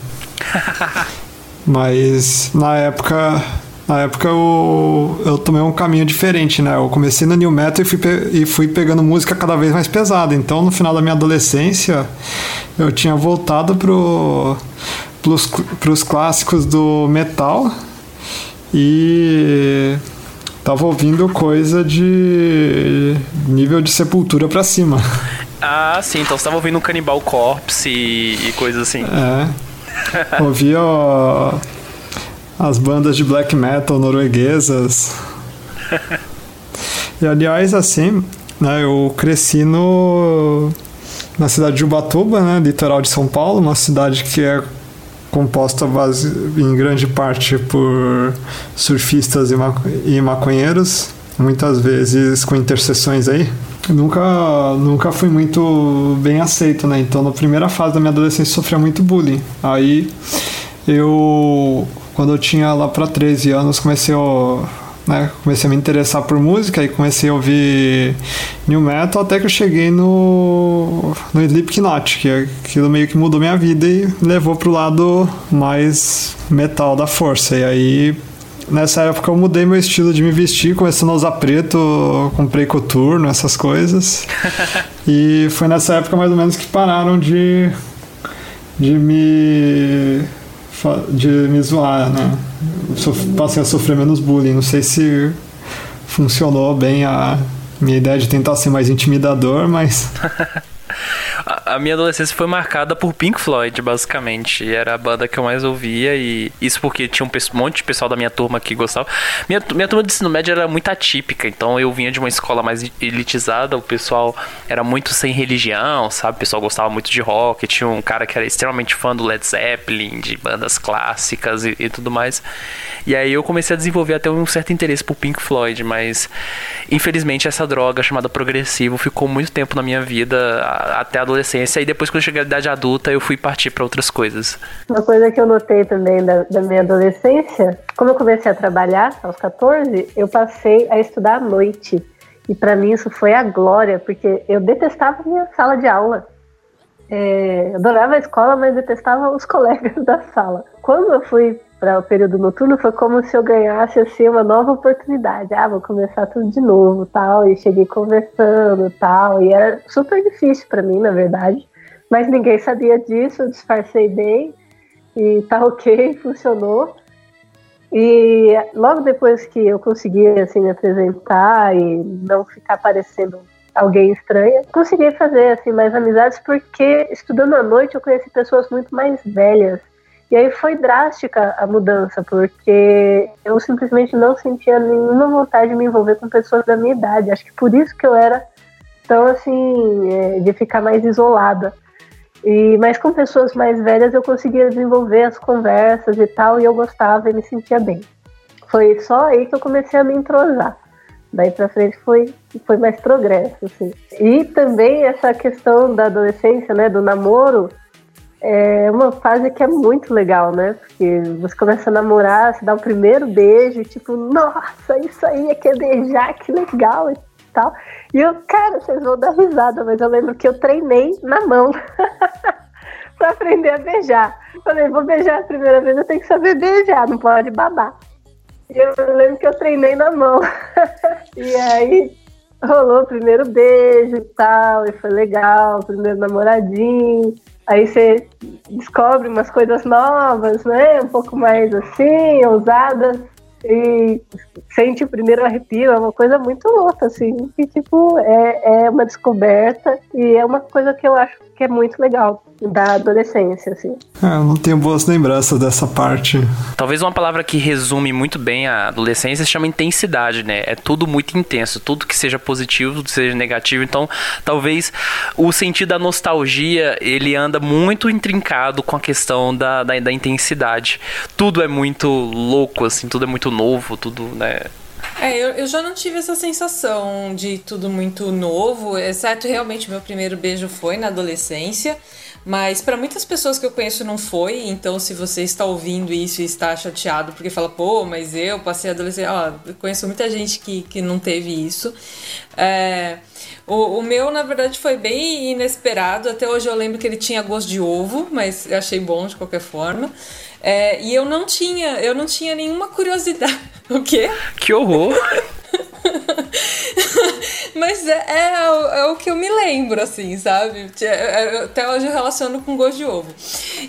Mas na época. Na época eu, eu tomei um caminho diferente, né? Eu comecei no New Metal e fui, e fui pegando música cada vez mais pesada. Então no final da minha adolescência eu tinha voltado pro, pros, pros clássicos do metal e tava ouvindo coisa de nível de sepultura pra cima. Ah, sim, então você tava ouvindo um Cannibal Corpse e, e coisas assim. É. Ouvia ó, as bandas de black metal norueguesas. E aliás, assim, né, eu cresci no na cidade de Ubatuba, né, litoral de São Paulo, uma cidade que é composta base, em grande parte por surfistas e, e maconheiros, muitas vezes com interseções aí. Nunca, nunca fui muito bem aceito, né? Então, na primeira fase da minha adolescência, sofria muito bullying. Aí, eu, quando eu tinha lá para 13 anos, comecei a, né, comecei a me interessar por música e comecei a ouvir new metal até que eu cheguei no, no Slipknot, que é aquilo meio que mudou minha vida e me levou pro lado mais metal da força. E aí Nessa época eu mudei meu estilo de me vestir, começando a usar preto, comprei coturno, essas coisas. e foi nessa época mais ou menos que pararam de, de me de me zoar, né? Passei a sofrer menos bullying. Não sei se funcionou bem a minha ideia de tentar ser mais intimidador, mas A, minha adolescência foi marcada por Pink Floyd, basicamente. Era a banda que eu mais ouvia e isso porque tinha um monte de pessoal da minha turma que gostava. Minha, minha turma de ensino médio era muito atípica, então eu vinha de uma escola mais elitizada, o pessoal era muito sem religião, sabe? O pessoal gostava muito de rock, tinha um cara que era extremamente fã do Led Zeppelin, de bandas clássicas e, e tudo mais. E aí eu comecei a desenvolver até um certo interesse por Pink Floyd, mas infelizmente essa droga chamada progressivo ficou muito tempo na minha vida até a adolescência e depois quando eu cheguei à idade adulta eu fui partir para outras coisas. Uma coisa que eu notei também da, da minha adolescência, como eu comecei a trabalhar aos 14, eu passei a estudar à noite. E pra mim isso foi a glória, porque eu detestava minha sala de aula. É, adorava a escola, mas detestava os colegas da sala. Quando eu fui para o período noturno, foi como se eu ganhasse assim, uma nova oportunidade. Ah, vou começar tudo de novo, tal. E cheguei conversando, tal. E era super difícil para mim, na verdade. Mas ninguém sabia disso, eu disfarcei bem e tá ok, funcionou. E logo depois que eu consegui assim me apresentar e não ficar parecendo alguém estranha, consegui fazer assim mais amizades porque estudando à noite eu conheci pessoas muito mais velhas. E aí foi drástica a mudança, porque eu simplesmente não sentia nenhuma vontade de me envolver com pessoas da minha idade. Acho que por isso que eu era tão assim, é, de ficar mais isolada. E, mas com pessoas mais velhas eu conseguia desenvolver as conversas e tal, e eu gostava e me sentia bem. Foi só aí que eu comecei a me entrosar. Daí pra frente foi, foi mais progresso, assim. E também essa questão da adolescência, né, do namoro, é uma fase que é muito legal, né? Porque você começa a namorar, você dá o primeiro beijo, tipo, nossa, isso aí é que é beijar, que legal e tal. E eu, cara, vocês vão dar risada, mas eu lembro que eu treinei na mão pra aprender a beijar. Falei, vou beijar a primeira vez, eu tenho que saber beijar, não pode babar. E eu lembro que eu treinei na mão. e aí rolou o primeiro beijo e tal, e foi legal, o primeiro namoradinho. Aí você descobre umas coisas novas, né? Um pouco mais assim, ousadas. E sente o primeiro arrepio, é uma coisa muito louca, assim. Que, tipo, é, é uma descoberta e é uma coisa que eu acho que é muito legal da adolescência, assim. é, eu não tenho boas lembranças dessa parte. Talvez uma palavra que resume muito bem a adolescência se chama intensidade, né? É tudo muito intenso, tudo que seja positivo, tudo que seja negativo. Então, talvez o sentido da nostalgia ele anda muito intrincado com a questão da, da, da intensidade. Tudo é muito louco, assim, tudo é muito novo, tudo, né? É, eu, eu já não tive essa sensação de tudo muito novo, exceto realmente meu primeiro beijo foi na adolescência. Mas para muitas pessoas que eu conheço não foi, então se você está ouvindo isso e está chateado porque fala, pô, mas eu passei a adolescência. Ó, conheço muita gente que, que não teve isso. É, o, o, meu, na verdade, foi bem inesperado. Até hoje eu lembro que ele tinha gosto de ovo, mas achei bom de qualquer forma. É, e eu não tinha, eu não tinha nenhuma curiosidade. O quê? Que horror! Mas é, é, é, o que eu me lembro, assim, sabe? É, é, até hoje eu relaciono com gosto de ovo.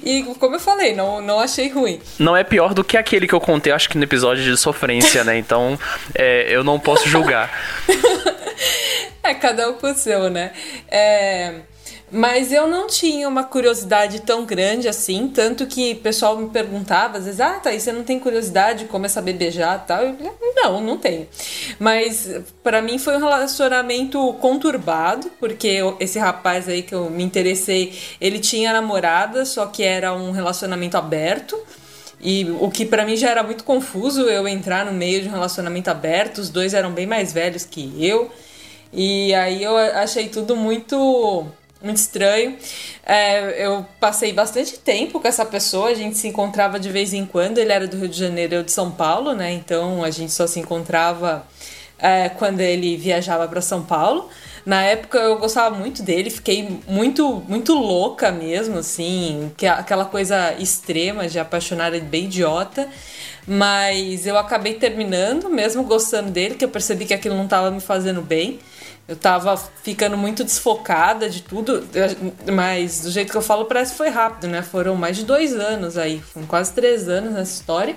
E como eu falei, não, não achei ruim. Não é pior do que aquele que eu contei, acho que no episódio de sofrência, né? Então é, eu não posso julgar. é, cada um com o seu, né? É. Mas eu não tinha uma curiosidade tão grande assim, tanto que o pessoal me perguntava, às vezes, ah, e você não tem curiosidade como é saber beijar e tal? Eu, não, não tenho. Mas para mim foi um relacionamento conturbado, porque esse rapaz aí que eu me interessei, ele tinha namorada, só que era um relacionamento aberto. E o que para mim já era muito confuso eu entrar no meio de um relacionamento aberto, os dois eram bem mais velhos que eu. E aí eu achei tudo muito muito estranho. É, eu passei bastante tempo com essa pessoa, a gente se encontrava de vez em quando. Ele era do Rio de Janeiro, eu de São Paulo, né? Então a gente só se encontrava é, quando ele viajava para São Paulo. Na época eu gostava muito dele, fiquei muito muito louca mesmo, assim, que aquela coisa extrema de apaixonada bem idiota. Mas eu acabei terminando, mesmo gostando dele, que eu percebi que aquilo não estava me fazendo bem. Eu tava ficando muito desfocada de tudo, mas do jeito que eu falo parece que foi rápido, né? Foram mais de dois anos aí, quase três anos nessa história.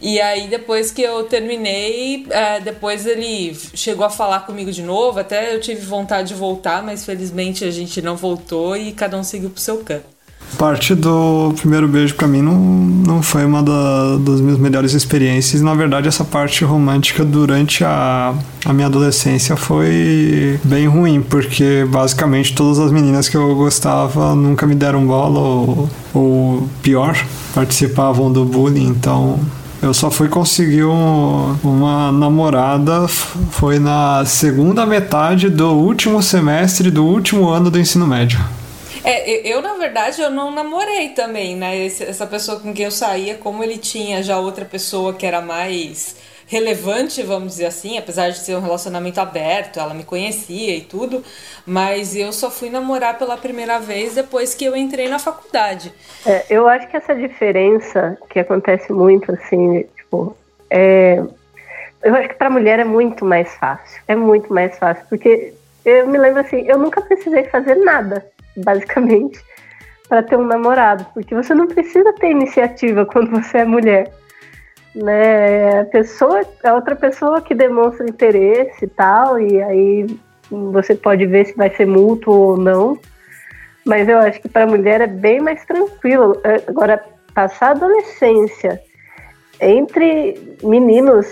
E aí depois que eu terminei, é, depois ele chegou a falar comigo de novo, até eu tive vontade de voltar, mas felizmente a gente não voltou e cada um seguiu pro seu canto parte do primeiro beijo para mim não, não foi uma da, das minhas melhores experiências. Na verdade, essa parte romântica durante a, a minha adolescência foi bem ruim, porque basicamente todas as meninas que eu gostava nunca me deram bola, ou, ou pior, participavam do bullying, então eu só fui conseguir um, uma namorada foi na segunda metade do último semestre do último ano do ensino médio. É, eu, na verdade, eu não namorei também, né? Essa pessoa com quem eu saía, como ele tinha já outra pessoa que era mais relevante, vamos dizer assim, apesar de ser um relacionamento aberto, ela me conhecia e tudo, mas eu só fui namorar pela primeira vez depois que eu entrei na faculdade. É, eu acho que essa diferença que acontece muito, assim, tipo, é, eu acho que para mulher é muito mais fácil, é muito mais fácil, porque eu me lembro assim, eu nunca precisei fazer nada basicamente, para ter um namorado, porque você não precisa ter iniciativa quando você é mulher. Né? A pessoa, a outra pessoa que demonstra interesse e tal, e aí você pode ver se vai ser mútuo ou não. Mas eu acho que para mulher é bem mais tranquilo. É, agora, passar a adolescência entre meninos,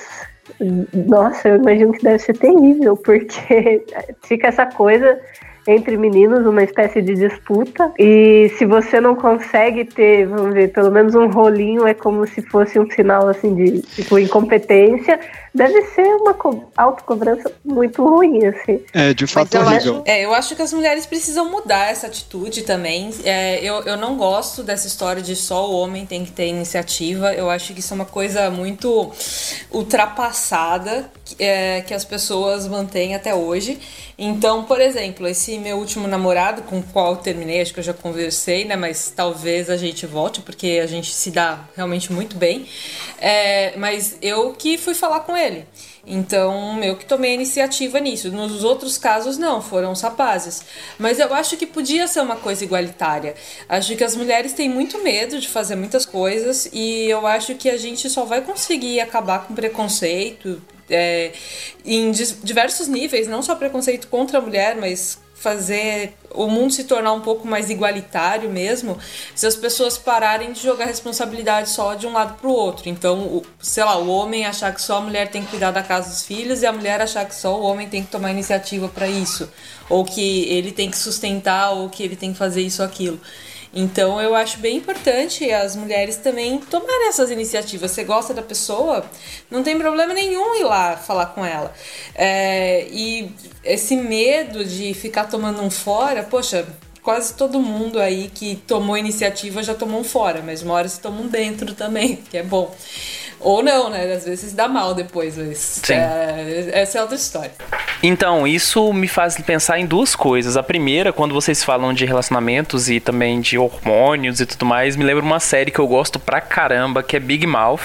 nossa, eu imagino que deve ser terrível, porque fica essa coisa entre meninos, uma espécie de disputa. E se você não consegue ter, vamos ver, pelo menos um rolinho, é como se fosse um sinal assim de tipo, incompetência. Deve ser uma autocobrança muito ruim, assim. É, de fato eu horrível. Acho, é, eu acho que as mulheres precisam mudar essa atitude também. É, eu, eu não gosto dessa história de só o homem tem que ter iniciativa. Eu acho que isso é uma coisa muito ultrapassada é, que as pessoas mantêm até hoje. Então, por exemplo, esse meu último namorado, com o qual eu terminei, acho que eu já conversei, né? Mas talvez a gente volte, porque a gente se dá realmente muito bem. É, mas eu que fui falar com ele. Então, eu que tomei a iniciativa nisso. Nos outros casos, não, foram os rapazes. Mas eu acho que podia ser uma coisa igualitária. Acho que as mulheres têm muito medo de fazer muitas coisas e eu acho que a gente só vai conseguir acabar com preconceito, é, em diversos níveis, não só preconceito contra a mulher, mas fazer o mundo se tornar um pouco mais igualitário mesmo, se as pessoas pararem de jogar responsabilidade só de um lado para o outro. Então, o, sei lá, o homem achar que só a mulher tem que cuidar da casa dos filhos e a mulher achar que só o homem tem que tomar iniciativa para isso, ou que ele tem que sustentar, ou que ele tem que fazer isso ou aquilo. Então eu acho bem importante as mulheres também tomarem essas iniciativas. Você gosta da pessoa, não tem problema nenhum ir lá falar com ela. É, e esse medo de ficar tomando um fora, poxa, quase todo mundo aí que tomou iniciativa já tomou um fora, mas uma hora se toma um dentro também, que é bom. Ou não, né? Às vezes dá mal depois, mas é, essa é outra história. Então, isso me faz pensar em duas coisas. A primeira, quando vocês falam de relacionamentos e também de hormônios e tudo mais, me lembra uma série que eu gosto pra caramba, que é Big Mouth,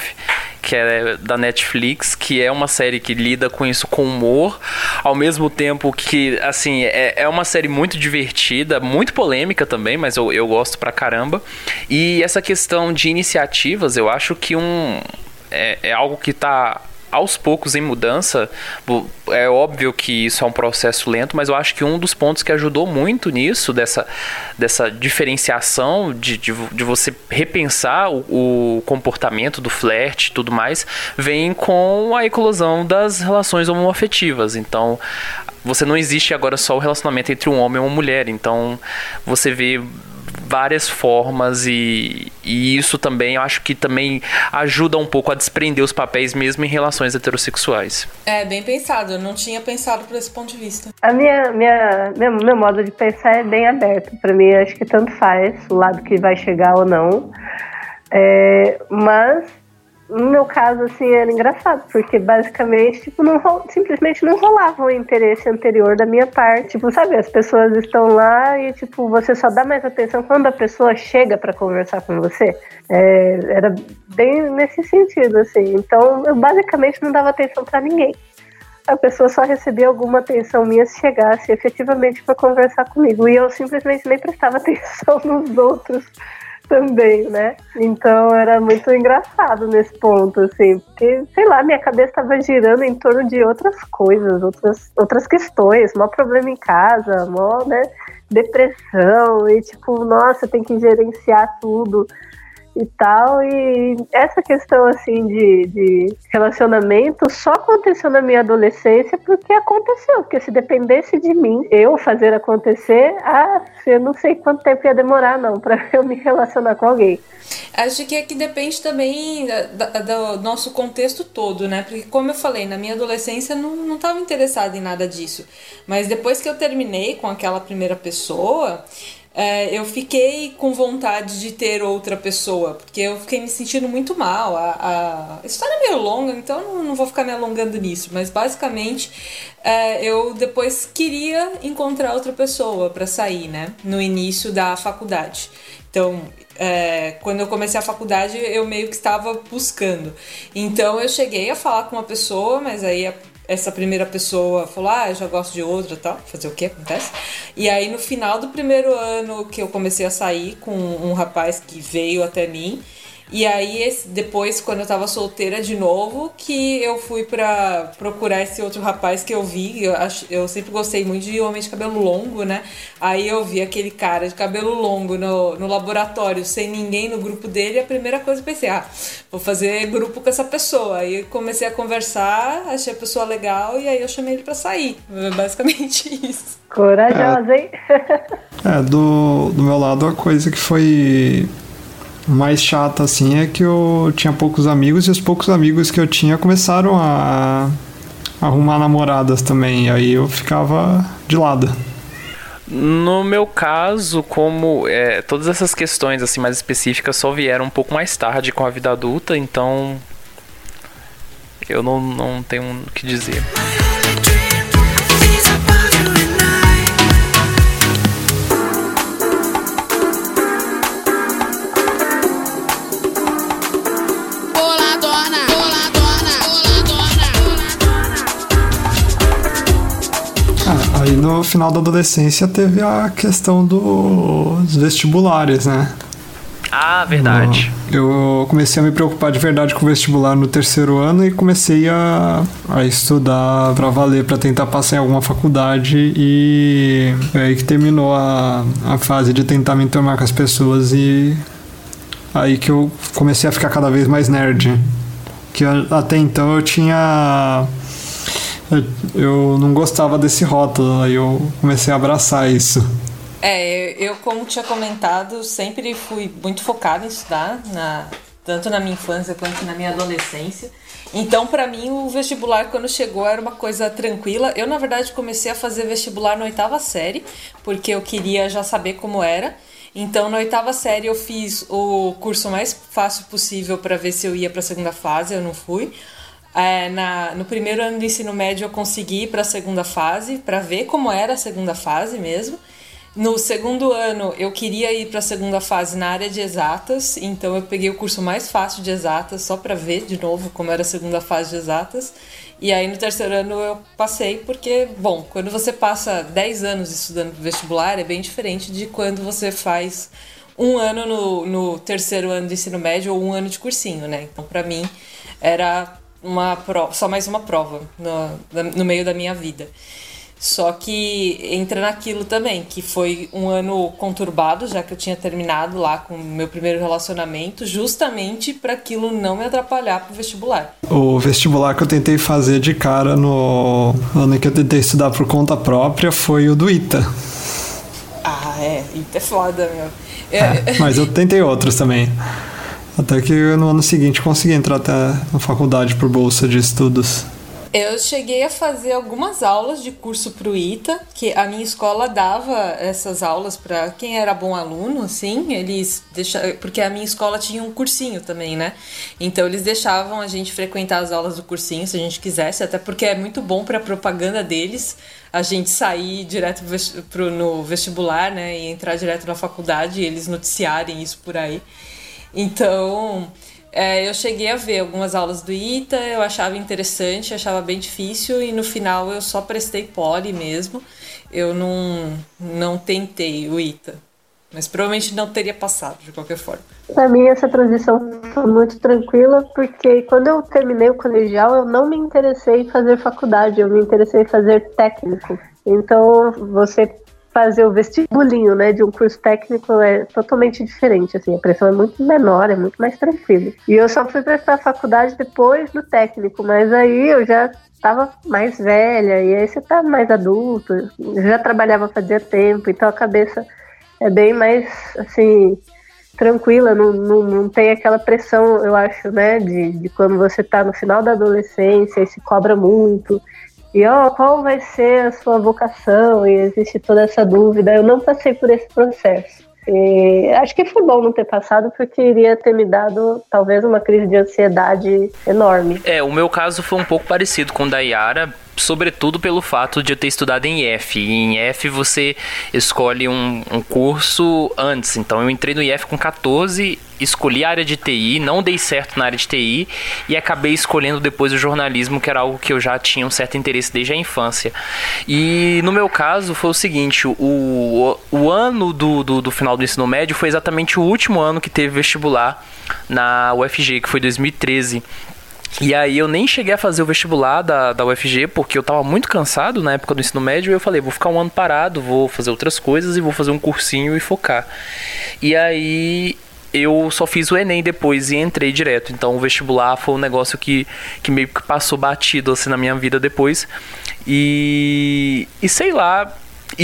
que é da Netflix, que é uma série que lida com isso com humor, ao mesmo tempo que, assim, é, é uma série muito divertida, muito polêmica também, mas eu, eu gosto pra caramba. E essa questão de iniciativas, eu acho que um é, é algo que está aos poucos em mudança. É óbvio que isso é um processo lento, mas eu acho que um dos pontos que ajudou muito nisso, dessa, dessa diferenciação, de, de, de você repensar o, o, comportamento do flerte e tudo mais, vem com a eclosão das relações homoafetivas. Então, você não existe agora só o relacionamento entre um homem e uma mulher. Então, você vê várias formas e, e isso também eu acho que também ajuda um pouco a desprender os papéis mesmo em relações heterossexuais. É bem pensado, eu não tinha pensado por esse ponto de vista. A minha, minha, meu, meu modo de pensar é bem aberto. Para mim, acho que tanto faz o lado que vai chegar ou não. É, mas no meu caso, assim, era engraçado, porque basicamente, tipo, não simplesmente não rolava o interesse anterior da minha parte. Tipo, sabe, as pessoas estão lá e, tipo, você só dá mais atenção quando a pessoa chega para conversar com você. É, era bem nesse sentido, assim. Então, eu basicamente não dava atenção para ninguém. A pessoa só recebia alguma atenção minha se chegasse efetivamente para conversar comigo. E eu simplesmente nem prestava atenção nos outros também, né? Então era muito engraçado nesse ponto, assim, porque, sei lá, minha cabeça estava girando em torno de outras coisas, outras, outras questões, maior problema em casa, maior, né, depressão, e tipo, nossa, tem que gerenciar tudo e tal. E essa questão assim de, de relacionamento só aconteceu na minha adolescência porque aconteceu. Porque se dependesse de mim, eu fazer acontecer, ah, eu não sei quanto tempo ia demorar, não, para eu me relacionar com alguém. Acho que é que depende também do nosso contexto todo, né? Porque, como eu falei, na minha adolescência não, não estava interessada em nada disso. Mas depois que eu terminei com aquela primeira pessoa, é, eu fiquei com vontade de ter outra pessoa, porque eu fiquei me sentindo muito mal. A, a história é meio longa, então não, não vou ficar me alongando nisso, mas basicamente é, eu depois queria encontrar outra pessoa para sair, né? No início da faculdade. Então, é, quando eu comecei a faculdade, eu meio que estava buscando. Então, eu cheguei a falar com uma pessoa, mas aí a essa primeira pessoa falou, ah, eu já gosto de outra tal. Fazer o que acontece? E aí no final do primeiro ano que eu comecei a sair com um rapaz que veio até mim. E aí, esse, depois, quando eu tava solteira de novo, que eu fui pra procurar esse outro rapaz que eu vi. Eu, eu sempre gostei muito de homem de cabelo longo, né? Aí eu vi aquele cara de cabelo longo no, no laboratório, sem ninguém no grupo dele. E a primeira coisa eu pensei, ah, vou fazer grupo com essa pessoa. Aí comecei a conversar, achei a pessoa legal e aí eu chamei ele pra sair. Basicamente isso. Corajosa, hein? É, do, do meu lado, a coisa que foi mais chata assim é que eu tinha poucos amigos e os poucos amigos que eu tinha começaram a, arrumar namoradas também. E aí eu ficava de lado. No meu caso, como é, todas essas questões assim mais específicas só vieram um pouco mais tarde com a vida adulta, então eu não, não tenho o que dizer. Aí no final da adolescência teve a questão dos vestibulares, né? Ah, verdade. Eu comecei a me preocupar de verdade com o vestibular no terceiro ano e comecei a, a estudar pra valer, pra tentar passar em alguma faculdade e é aí que terminou a, a fase de tentar me enturmar com as pessoas e aí que eu comecei a ficar cada vez mais nerd. Que até então eu tinha eu não gostava desse rótulo, aí eu comecei a abraçar isso. É, eu, como tinha comentado, sempre fui muito focada em estudar, na, tanto na minha infância quanto na minha adolescência. Então, para mim, o vestibular, quando chegou, era uma coisa tranquila. Eu, na verdade, comecei a fazer vestibular na oitava série, porque eu queria já saber como era. Então, na oitava série, eu fiz o curso mais fácil possível para ver se eu ia para a segunda fase. Eu não fui. É, na, no primeiro ano do ensino médio, eu consegui ir para a segunda fase, para ver como era a segunda fase mesmo. No segundo ano, eu queria ir para a segunda fase na área de exatas, então eu peguei o curso mais fácil de exatas só para ver de novo como era a segunda fase de exatas. E aí no terceiro ano eu passei porque, bom, quando você passa 10 anos estudando vestibular é bem diferente de quando você faz um ano no, no terceiro ano do ensino médio ou um ano de cursinho, né? Então para mim era uma prova, só mais uma prova no, no meio da minha vida. Só que entra naquilo também, que foi um ano conturbado, já que eu tinha terminado lá com o meu primeiro relacionamento, justamente para aquilo não me atrapalhar pro vestibular. O vestibular que eu tentei fazer de cara no ano que eu tentei estudar por conta própria foi o do ITA. Ah, é, ITA é foda, meu. É, mas eu tentei outros também. Até que no ano seguinte consegui entrar até na faculdade por bolsa de estudos. Eu cheguei a fazer algumas aulas de curso pro ITA, que a minha escola dava essas aulas para quem era bom aluno, assim, eles deixavam, porque a minha escola tinha um cursinho também, né? Então eles deixavam a gente frequentar as aulas do cursinho se a gente quisesse, até porque é muito bom para a propaganda deles a gente sair direto pro, no vestibular, né, e entrar direto na faculdade e eles noticiarem isso por aí. Então, é, eu cheguei a ver algumas aulas do ITA, eu achava interessante, achava bem difícil e no final eu só prestei poli mesmo. Eu não, não tentei o ITA, mas provavelmente não teria passado de qualquer forma. Para mim essa transição foi muito tranquila porque quando eu terminei o colegial eu não me interessei em fazer faculdade, eu me interessei em fazer técnico. Então você fazer o vestibulinho, né, de um curso técnico é totalmente diferente, assim, a pressão é muito menor, é muito mais tranquilo. E eu só fui prestar faculdade depois do técnico, mas aí eu já estava mais velha, e aí você tá mais adulto, já trabalhava fazia tempo, então a cabeça é bem mais, assim, tranquila, não, não, não tem aquela pressão, eu acho, né, de, de quando você tá no final da adolescência e se cobra muito, e ó, qual vai ser a sua vocação? E existe toda essa dúvida. Eu não passei por esse processo. E acho que foi bom não ter passado, porque iria ter me dado talvez uma crise de ansiedade enorme. É, o meu caso foi um pouco parecido com o da Yara, sobretudo pelo fato de eu ter estudado em IF. E em IF você escolhe um, um curso antes. Então eu entrei no IF com 14, escolhi a área de TI, não dei certo na área de TI e acabei escolhendo depois o jornalismo, que era algo que eu já tinha um certo interesse desde a infância. E no meu caso foi o seguinte: o, o ano do, do, do final do ensino médio foi exatamente o último ano que teve vestibular na UFG, que foi 2013. E aí eu nem cheguei a fazer o vestibular da, da UFG, porque eu tava muito cansado na época do ensino médio, e eu falei, vou ficar um ano parado, vou fazer outras coisas e vou fazer um cursinho e focar. E aí eu só fiz o Enem depois e entrei direto. Então o vestibular foi um negócio que, que meio que passou batido assim na minha vida depois. E, e sei lá,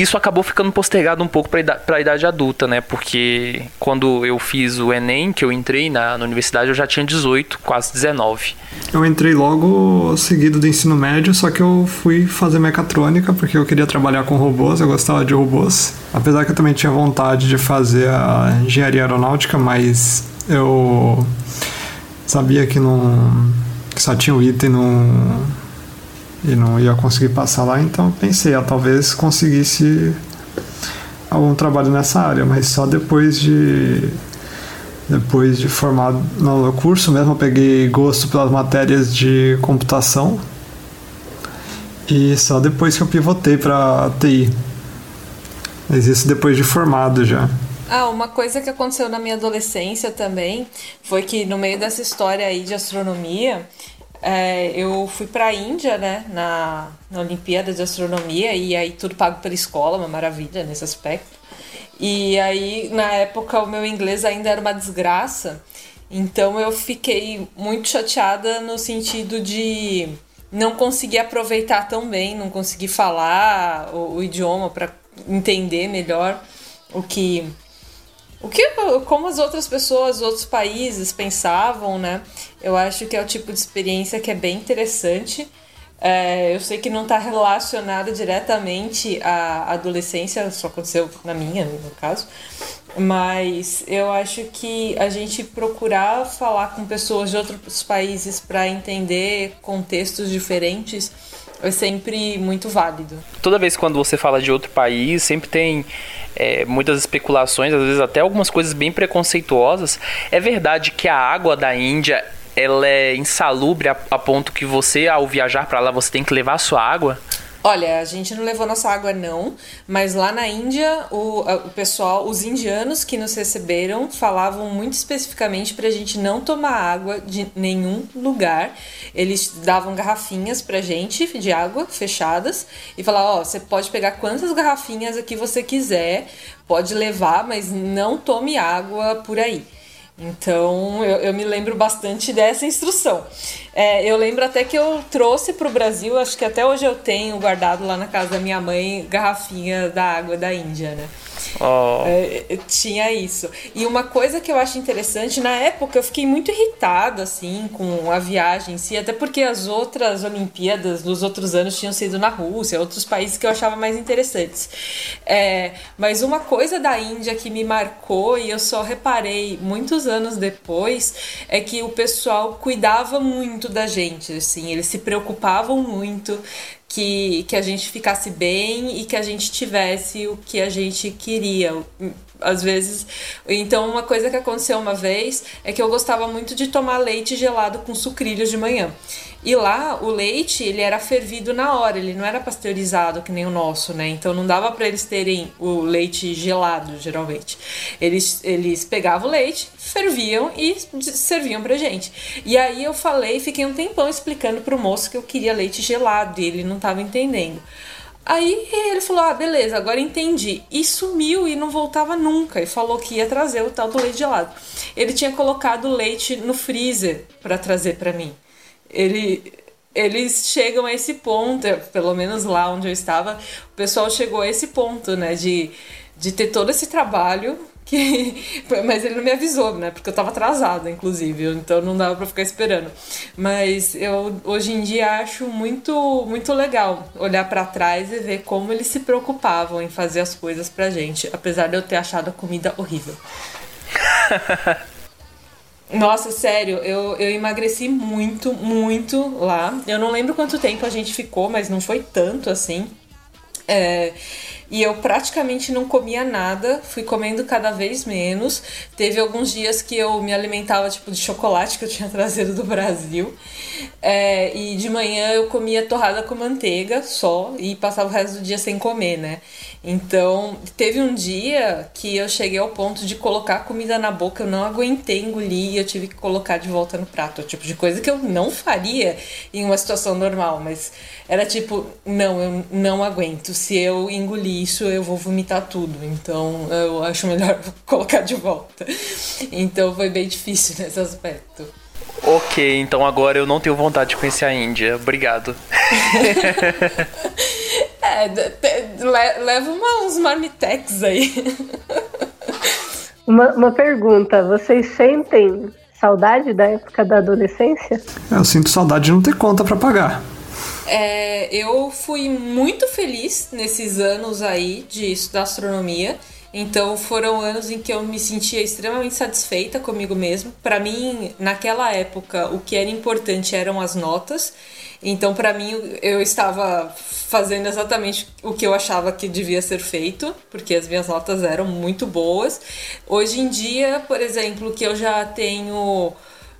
isso acabou ficando postergado um pouco para a idade adulta, né? Porque quando eu fiz o Enem, que eu entrei na, na, universidade, eu já tinha 18, quase 19. Eu entrei logo seguido do ensino médio, só que eu fui fazer mecatrônica porque eu queria trabalhar com robôs, eu gostava de robôs. Apesar que eu também tinha vontade de fazer a engenharia aeronáutica, mas eu sabia que não que só tinha o item não e não ia conseguir passar lá, então pensei, ah, talvez conseguisse algum trabalho nessa área, mas só depois de depois de formado no curso mesmo eu peguei gosto pelas matérias de computação e só depois que eu pivotei para TI. Mas isso depois de formado já. Ah, uma coisa que aconteceu na minha adolescência também foi que no meio dessa história aí de astronomia, é, eu fui para a Índia, né, na, na Olimpíada de Astronomia, e aí tudo pago pela escola, uma maravilha nesse aspecto. E aí, na época, o meu inglês ainda era uma desgraça, então eu fiquei muito chateada no sentido de não conseguir aproveitar tão bem, não conseguir falar o, o idioma para entender melhor o que o que como as outras pessoas, outros países pensavam, né? Eu acho que é o tipo de experiência que é bem interessante. É, eu sei que não está relacionado diretamente à adolescência, só aconteceu na minha, no caso, mas eu acho que a gente procurar falar com pessoas de outros países para entender contextos diferentes é sempre muito válido. Toda vez quando você fala de outro país, sempre tem é, muitas especulações, às vezes até algumas coisas bem preconceituosas. É verdade que a água da Índia ela é insalubre a, a ponto que você, ao viajar para lá, você tem que levar a sua água? Olha, a gente não levou nossa água não, mas lá na Índia o, o pessoal, os indianos que nos receberam falavam muito especificamente para a gente não tomar água de nenhum lugar. Eles davam garrafinhas pra gente de água fechadas e falavam, ó, oh, você pode pegar quantas garrafinhas aqui você quiser, pode levar, mas não tome água por aí. Então eu, eu, me lembro bastante dessa instrução. É, eu lembro até que eu trouxe para o Brasil, acho que até hoje eu tenho guardado lá na casa da minha mãe garrafinha da água da Índia, né? Oh. É, tinha isso. E uma coisa que eu acho interessante, na época eu fiquei muito irritada, assim, com a viagem em si, até porque as outras Olimpíadas dos outros anos tinham sido na Rússia, outros países que eu achava mais interessantes. É, mas uma coisa da Índia que me marcou e eu só reparei muitos anos depois é que o pessoal cuidava muito da gente, assim, eles se preocupavam muito que, que a gente ficasse bem e que a gente tivesse o que a gente queria. Às vezes. Então, uma coisa que aconteceu uma vez é que eu gostava muito de tomar leite gelado com sucrilhos de manhã. E lá o leite, ele era fervido na hora, ele não era pasteurizado que nem o nosso, né? Então não dava para eles terem o leite gelado, geralmente. Eles, eles pegavam o leite, ferviam e serviam pra gente. E aí eu falei, fiquei um tempão explicando pro moço que eu queria leite gelado e ele não tava entendendo. Aí ele falou: Ah, beleza, agora entendi. E sumiu e não voltava nunca. E falou que ia trazer o tal do leite gelado. Ele tinha colocado leite no freezer para trazer para mim ele, eles chegam a esse ponto, pelo menos lá onde eu estava, o pessoal chegou a esse ponto, né, de, de ter todo esse trabalho que mas ele não me avisou, né? Porque eu tava atrasada, inclusive, então não dava para ficar esperando. Mas eu hoje em dia acho muito muito legal olhar para trás e ver como eles se preocupavam em fazer as coisas pra gente, apesar de eu ter achado a comida horrível. Nossa, sério, eu, eu emagreci muito, muito lá. Eu não lembro quanto tempo a gente ficou, mas não foi tanto assim. É, e eu praticamente não comia nada, fui comendo cada vez menos. Teve alguns dias que eu me alimentava tipo de chocolate que eu tinha trazido do Brasil. É, e de manhã eu comia torrada com manteiga só e passava o resto do dia sem comer, né? Então, teve um dia que eu cheguei ao ponto de colocar comida na boca, eu não aguentei engolir e eu tive que colocar de volta no prato. Tipo de coisa que eu não faria em uma situação normal, mas era tipo, não, eu não aguento. Se eu engolir isso, eu vou vomitar tudo. Então, eu acho melhor colocar de volta. Então, foi bem difícil nesse aspecto. Ok, então agora eu não tenho vontade de conhecer a Índia. Obrigado. é, leva uma, uns marmitex aí. Uma, uma pergunta: vocês sentem saudade da época da adolescência? Eu sinto saudade de não ter conta para pagar. É, eu fui muito feliz nesses anos aí de estudar astronomia. Então foram anos em que eu me sentia extremamente satisfeita comigo mesmo. Para mim, naquela época, o que era importante eram as notas. Então, para mim, eu estava fazendo exatamente o que eu achava que devia ser feito, porque as minhas notas eram muito boas. Hoje em dia, por exemplo, que eu já tenho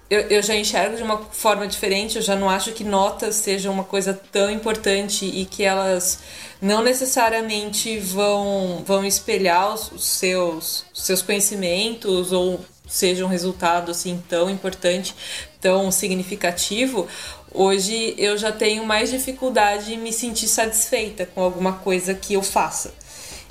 eu, eu já enxergo de uma forma diferente, eu já não acho que notas sejam uma coisa tão importante e que elas não necessariamente vão, vão espelhar os, os seus, seus conhecimentos ou seja um resultado assim tão importante, tão significativo, hoje eu já tenho mais dificuldade em me sentir satisfeita com alguma coisa que eu faça.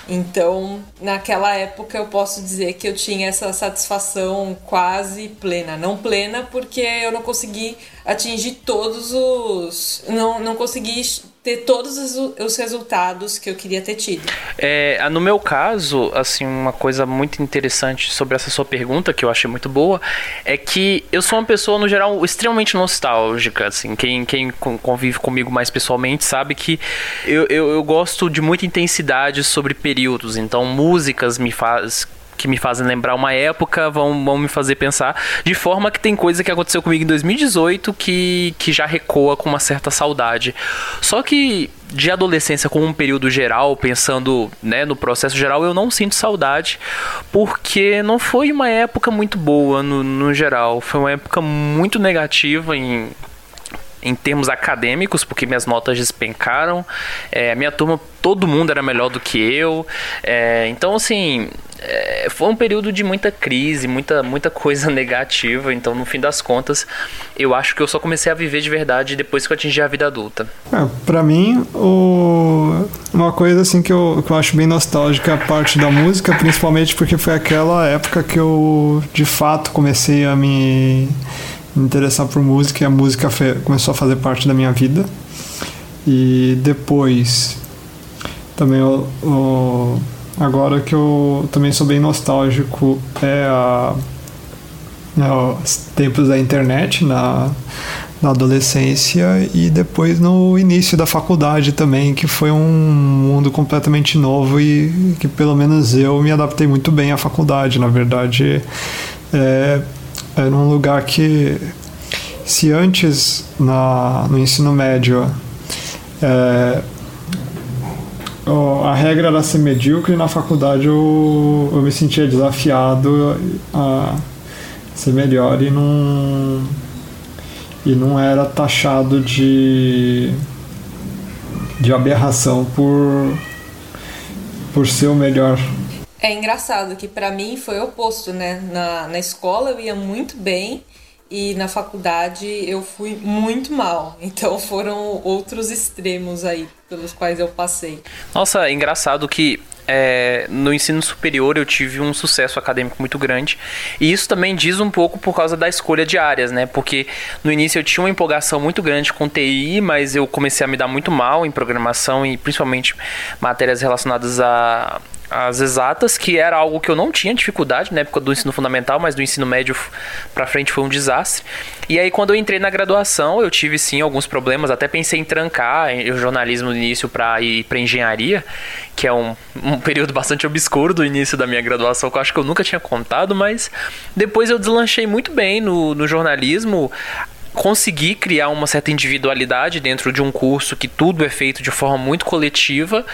Então, naquela época eu posso dizer que eu tinha essa satisfação quase plena. Não plena porque eu não consegui atingir todos os. Não, não consegui ter todos os resultados que eu queria ter tido. É, no meu caso, assim, uma coisa muito interessante sobre essa sua pergunta, que eu achei muito boa, é que eu sou uma pessoa, no geral, extremamente nostálgica, assim, quem, quem convive comigo mais pessoalmente sabe que eu, eu, eu gosto de muita intensidade sobre períodos, então músicas me faz que me fazem lembrar uma época, vão, vão me fazer pensar. De forma que tem coisa que aconteceu comigo em 2018 que, que já recoa com uma certa saudade. Só que de adolescência como um período geral, pensando né, no processo geral, eu não sinto saudade, porque não foi uma época muito boa no, no geral. Foi uma época muito negativa em em termos acadêmicos, porque minhas notas despencaram. É, minha turma, todo mundo era melhor do que eu. É, então, assim, é, foi um período de muita crise, muita, muita coisa negativa. Então, no fim das contas, eu acho que eu só comecei a viver de verdade depois que eu atingi a vida adulta. É, para mim, o... uma coisa assim que eu, que eu acho bem nostálgica é a parte da música, principalmente porque foi aquela época que eu de fato comecei a me me interessar por música e a música começou a fazer parte da minha vida. E depois, também o, o, agora que eu também sou bem nostálgico, é, a, é os tempos da internet na, na adolescência e depois no início da faculdade também, que foi um mundo completamente novo e que pelo menos eu me adaptei muito bem à faculdade. Na verdade, é, era um lugar que se antes na, no ensino médio é, a regra era ser medíocre, na faculdade eu, eu me sentia desafiado a ser melhor e não, e não era taxado de, de aberração por, por ser o melhor. É engraçado que para mim foi o oposto, né? Na, na escola eu ia muito bem e na faculdade eu fui muito mal. Então foram outros extremos aí pelos quais eu passei. Nossa, é engraçado que é, no ensino superior eu tive um sucesso acadêmico muito grande. E isso também diz um pouco por causa da escolha de áreas, né? Porque no início eu tinha uma empolgação muito grande com TI, mas eu comecei a me dar muito mal em programação e principalmente matérias relacionadas a, as exatas, que era algo que eu não tinha dificuldade na época do ensino fundamental, mas do ensino médio para frente foi um desastre. E aí quando eu entrei na graduação, eu tive sim alguns problemas, até pensei em trancar o jornalismo no início para ir para engenharia, que é um, um período bastante obscuro do início da minha graduação, que eu acho que eu nunca tinha contado, mas depois eu deslanchei muito bem no, no jornalismo conseguir criar uma certa individualidade dentro de um curso que tudo é feito de forma muito coletiva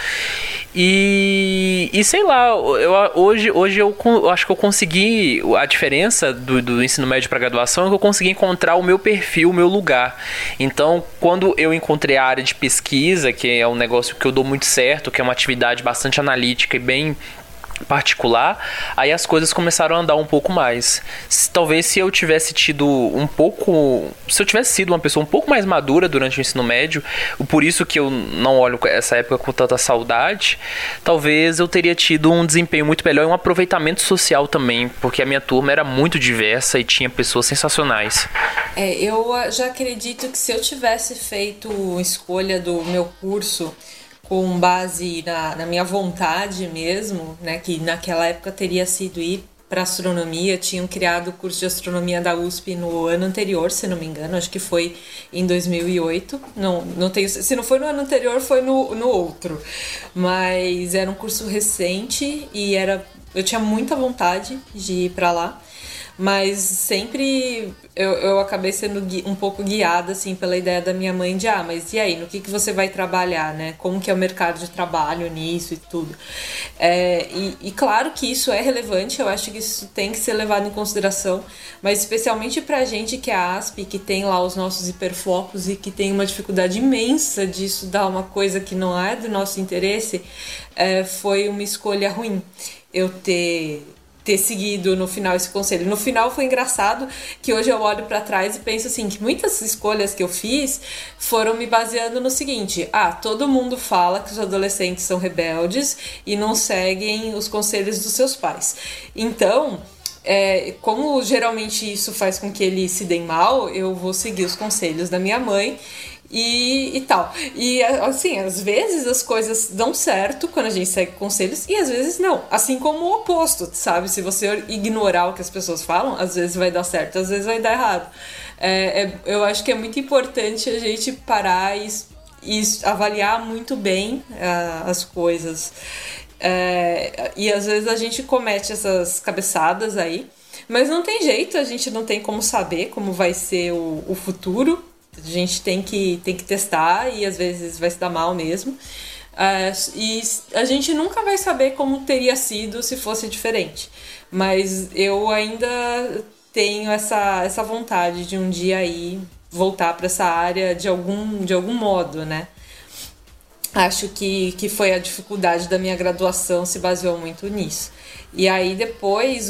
e, e sei lá, eu, hoje, hoje eu, eu acho que eu consegui a diferença do, do ensino médio para graduação é que eu consegui encontrar o meu perfil, o meu lugar. Então, quando eu encontrei a área de pesquisa, que é um negócio que eu dou muito certo, que é uma atividade bastante analítica e bem particular, aí as coisas começaram a andar um pouco mais. Talvez se eu tivesse tido um pouco, se eu tivesse sido uma pessoa um pouco mais madura durante o ensino médio, por isso que eu não olho essa época com tanta saudade, talvez eu teria tido um desempenho muito melhor e um aproveitamento social também, porque a minha turma era muito diversa e tinha pessoas sensacionais. É, eu já acredito que se eu tivesse feito escolha do meu curso com base na, na minha vontade mesmo, né, que naquela época teria sido ir para astronomia, tinham criado o curso de astronomia da USP no ano anterior, se não me engano, acho que foi em 2008. Não, não tenho, se não foi no ano anterior, foi no, no outro. Mas era um curso recente e era eu tinha muita vontade de ir para lá mas sempre eu, eu acabei sendo um pouco guiada assim pela ideia da minha mãe de ah, mas e aí, no que, que você vai trabalhar, né? Como que é o mercado de trabalho nisso e tudo. É, e, e claro que isso é relevante, eu acho que isso tem que ser levado em consideração, mas especialmente pra gente que é ASP, que tem lá os nossos hiperfocos e que tem uma dificuldade imensa de estudar uma coisa que não é do nosso interesse, é, foi uma escolha ruim eu ter ter seguido no final esse conselho. No final foi engraçado que hoje eu olho para trás e penso assim que muitas escolhas que eu fiz foram me baseando no seguinte: ah, todo mundo fala que os adolescentes são rebeldes e não seguem os conselhos dos seus pais. Então, é, como geralmente isso faz com que eles se deem mal, eu vou seguir os conselhos da minha mãe e, e tal. E assim, às vezes as coisas dão certo quando a gente segue conselhos e às vezes não. Assim como o oposto, sabe? Se você ignorar o que as pessoas falam, às vezes vai dar certo, às vezes vai dar errado. É, é, eu acho que é muito importante a gente parar e, e avaliar muito bem uh, as coisas. É, e às vezes a gente comete essas cabeçadas aí, mas não tem jeito, a gente não tem como saber como vai ser o, o futuro. A gente tem que, tem que testar e às vezes vai se dar mal mesmo. É, e a gente nunca vai saber como teria sido se fosse diferente. Mas eu ainda tenho essa, essa vontade de um dia aí voltar para essa área de algum, de algum modo, né? Acho que, que foi a dificuldade da minha graduação, se baseou muito nisso. E aí depois,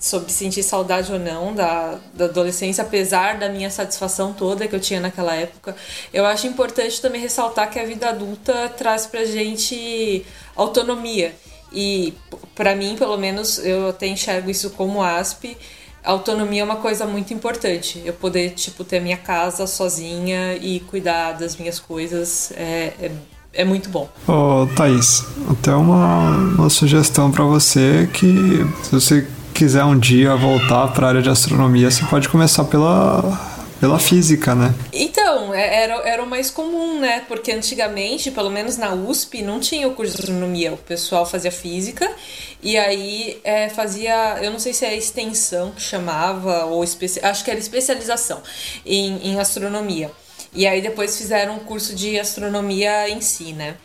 sobre sentir saudade ou não da, da adolescência, apesar da minha satisfação toda que eu tinha naquela época, eu acho importante também ressaltar que a vida adulta traz pra gente autonomia. E para mim, pelo menos, eu até enxergo isso como ASP, autonomia é uma coisa muito importante. Eu poder, tipo, ter minha casa sozinha e cuidar das minhas coisas é, é, é muito bom. Ô, Thaís, até uma, uma sugestão para você que se você quiser um dia voltar para a área de astronomia, você pode começar pela pela física, né? Então, é, era, era o mais comum, né? Porque antigamente, pelo menos na USP, não tinha o curso de astronomia. O pessoal fazia física e aí é, fazia, eu não sei se é extensão que chamava, ou especi, acho que era especialização em, em astronomia. E aí depois fizeram um curso de astronomia em si, né?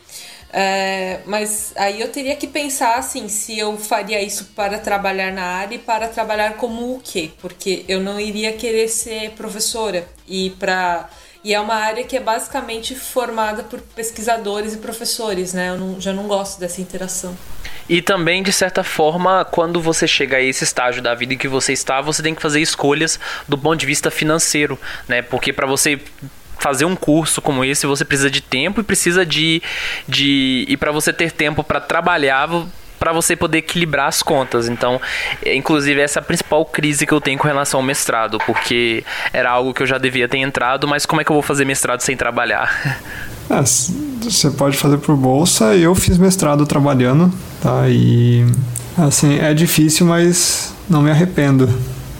É, mas aí eu teria que pensar assim, se eu faria isso para trabalhar na área e para trabalhar como o quê? Porque eu não iria querer ser professora e para e é uma área que é basicamente formada por pesquisadores e professores, né? Eu não, já não gosto dessa interação. E também, de certa forma, quando você chega a esse estágio da vida em que você está, você tem que fazer escolhas do ponto de vista financeiro, né? Porque para você fazer um curso como esse, você precisa de tempo e precisa de. de e para você ter tempo para trabalhar, para você poder equilibrar as contas. Então, é, inclusive, essa é a principal crise que eu tenho com relação ao mestrado, porque era algo que eu já devia ter entrado, mas como é que eu vou fazer mestrado sem trabalhar? É, você pode fazer por bolsa. Eu fiz mestrado trabalhando, tá? E assim, é difícil, mas não me arrependo.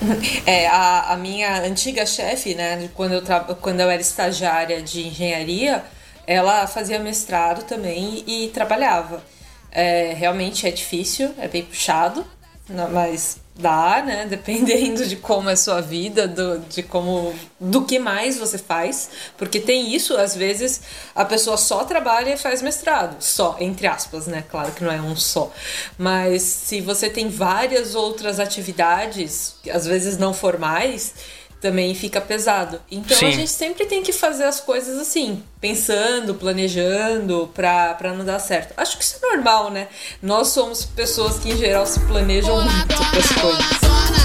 É, a, a minha antiga chefe, né, quando eu, quando eu era estagiária de engenharia, ela fazia mestrado também e trabalhava. É, realmente é difícil, é bem puxado, mas dá, né? Dependendo de como é a sua vida, do, de como. do que mais você faz. Porque tem isso, às vezes a pessoa só trabalha e faz mestrado. Só, entre aspas, né? Claro que não é um só. Mas se você tem várias outras atividades, às vezes não formais também fica pesado. Então Sim. a gente sempre tem que fazer as coisas assim, pensando, planejando pra, pra não dar certo. Acho que isso é normal, né? Nós somos pessoas que em geral se planejam muito as coisas.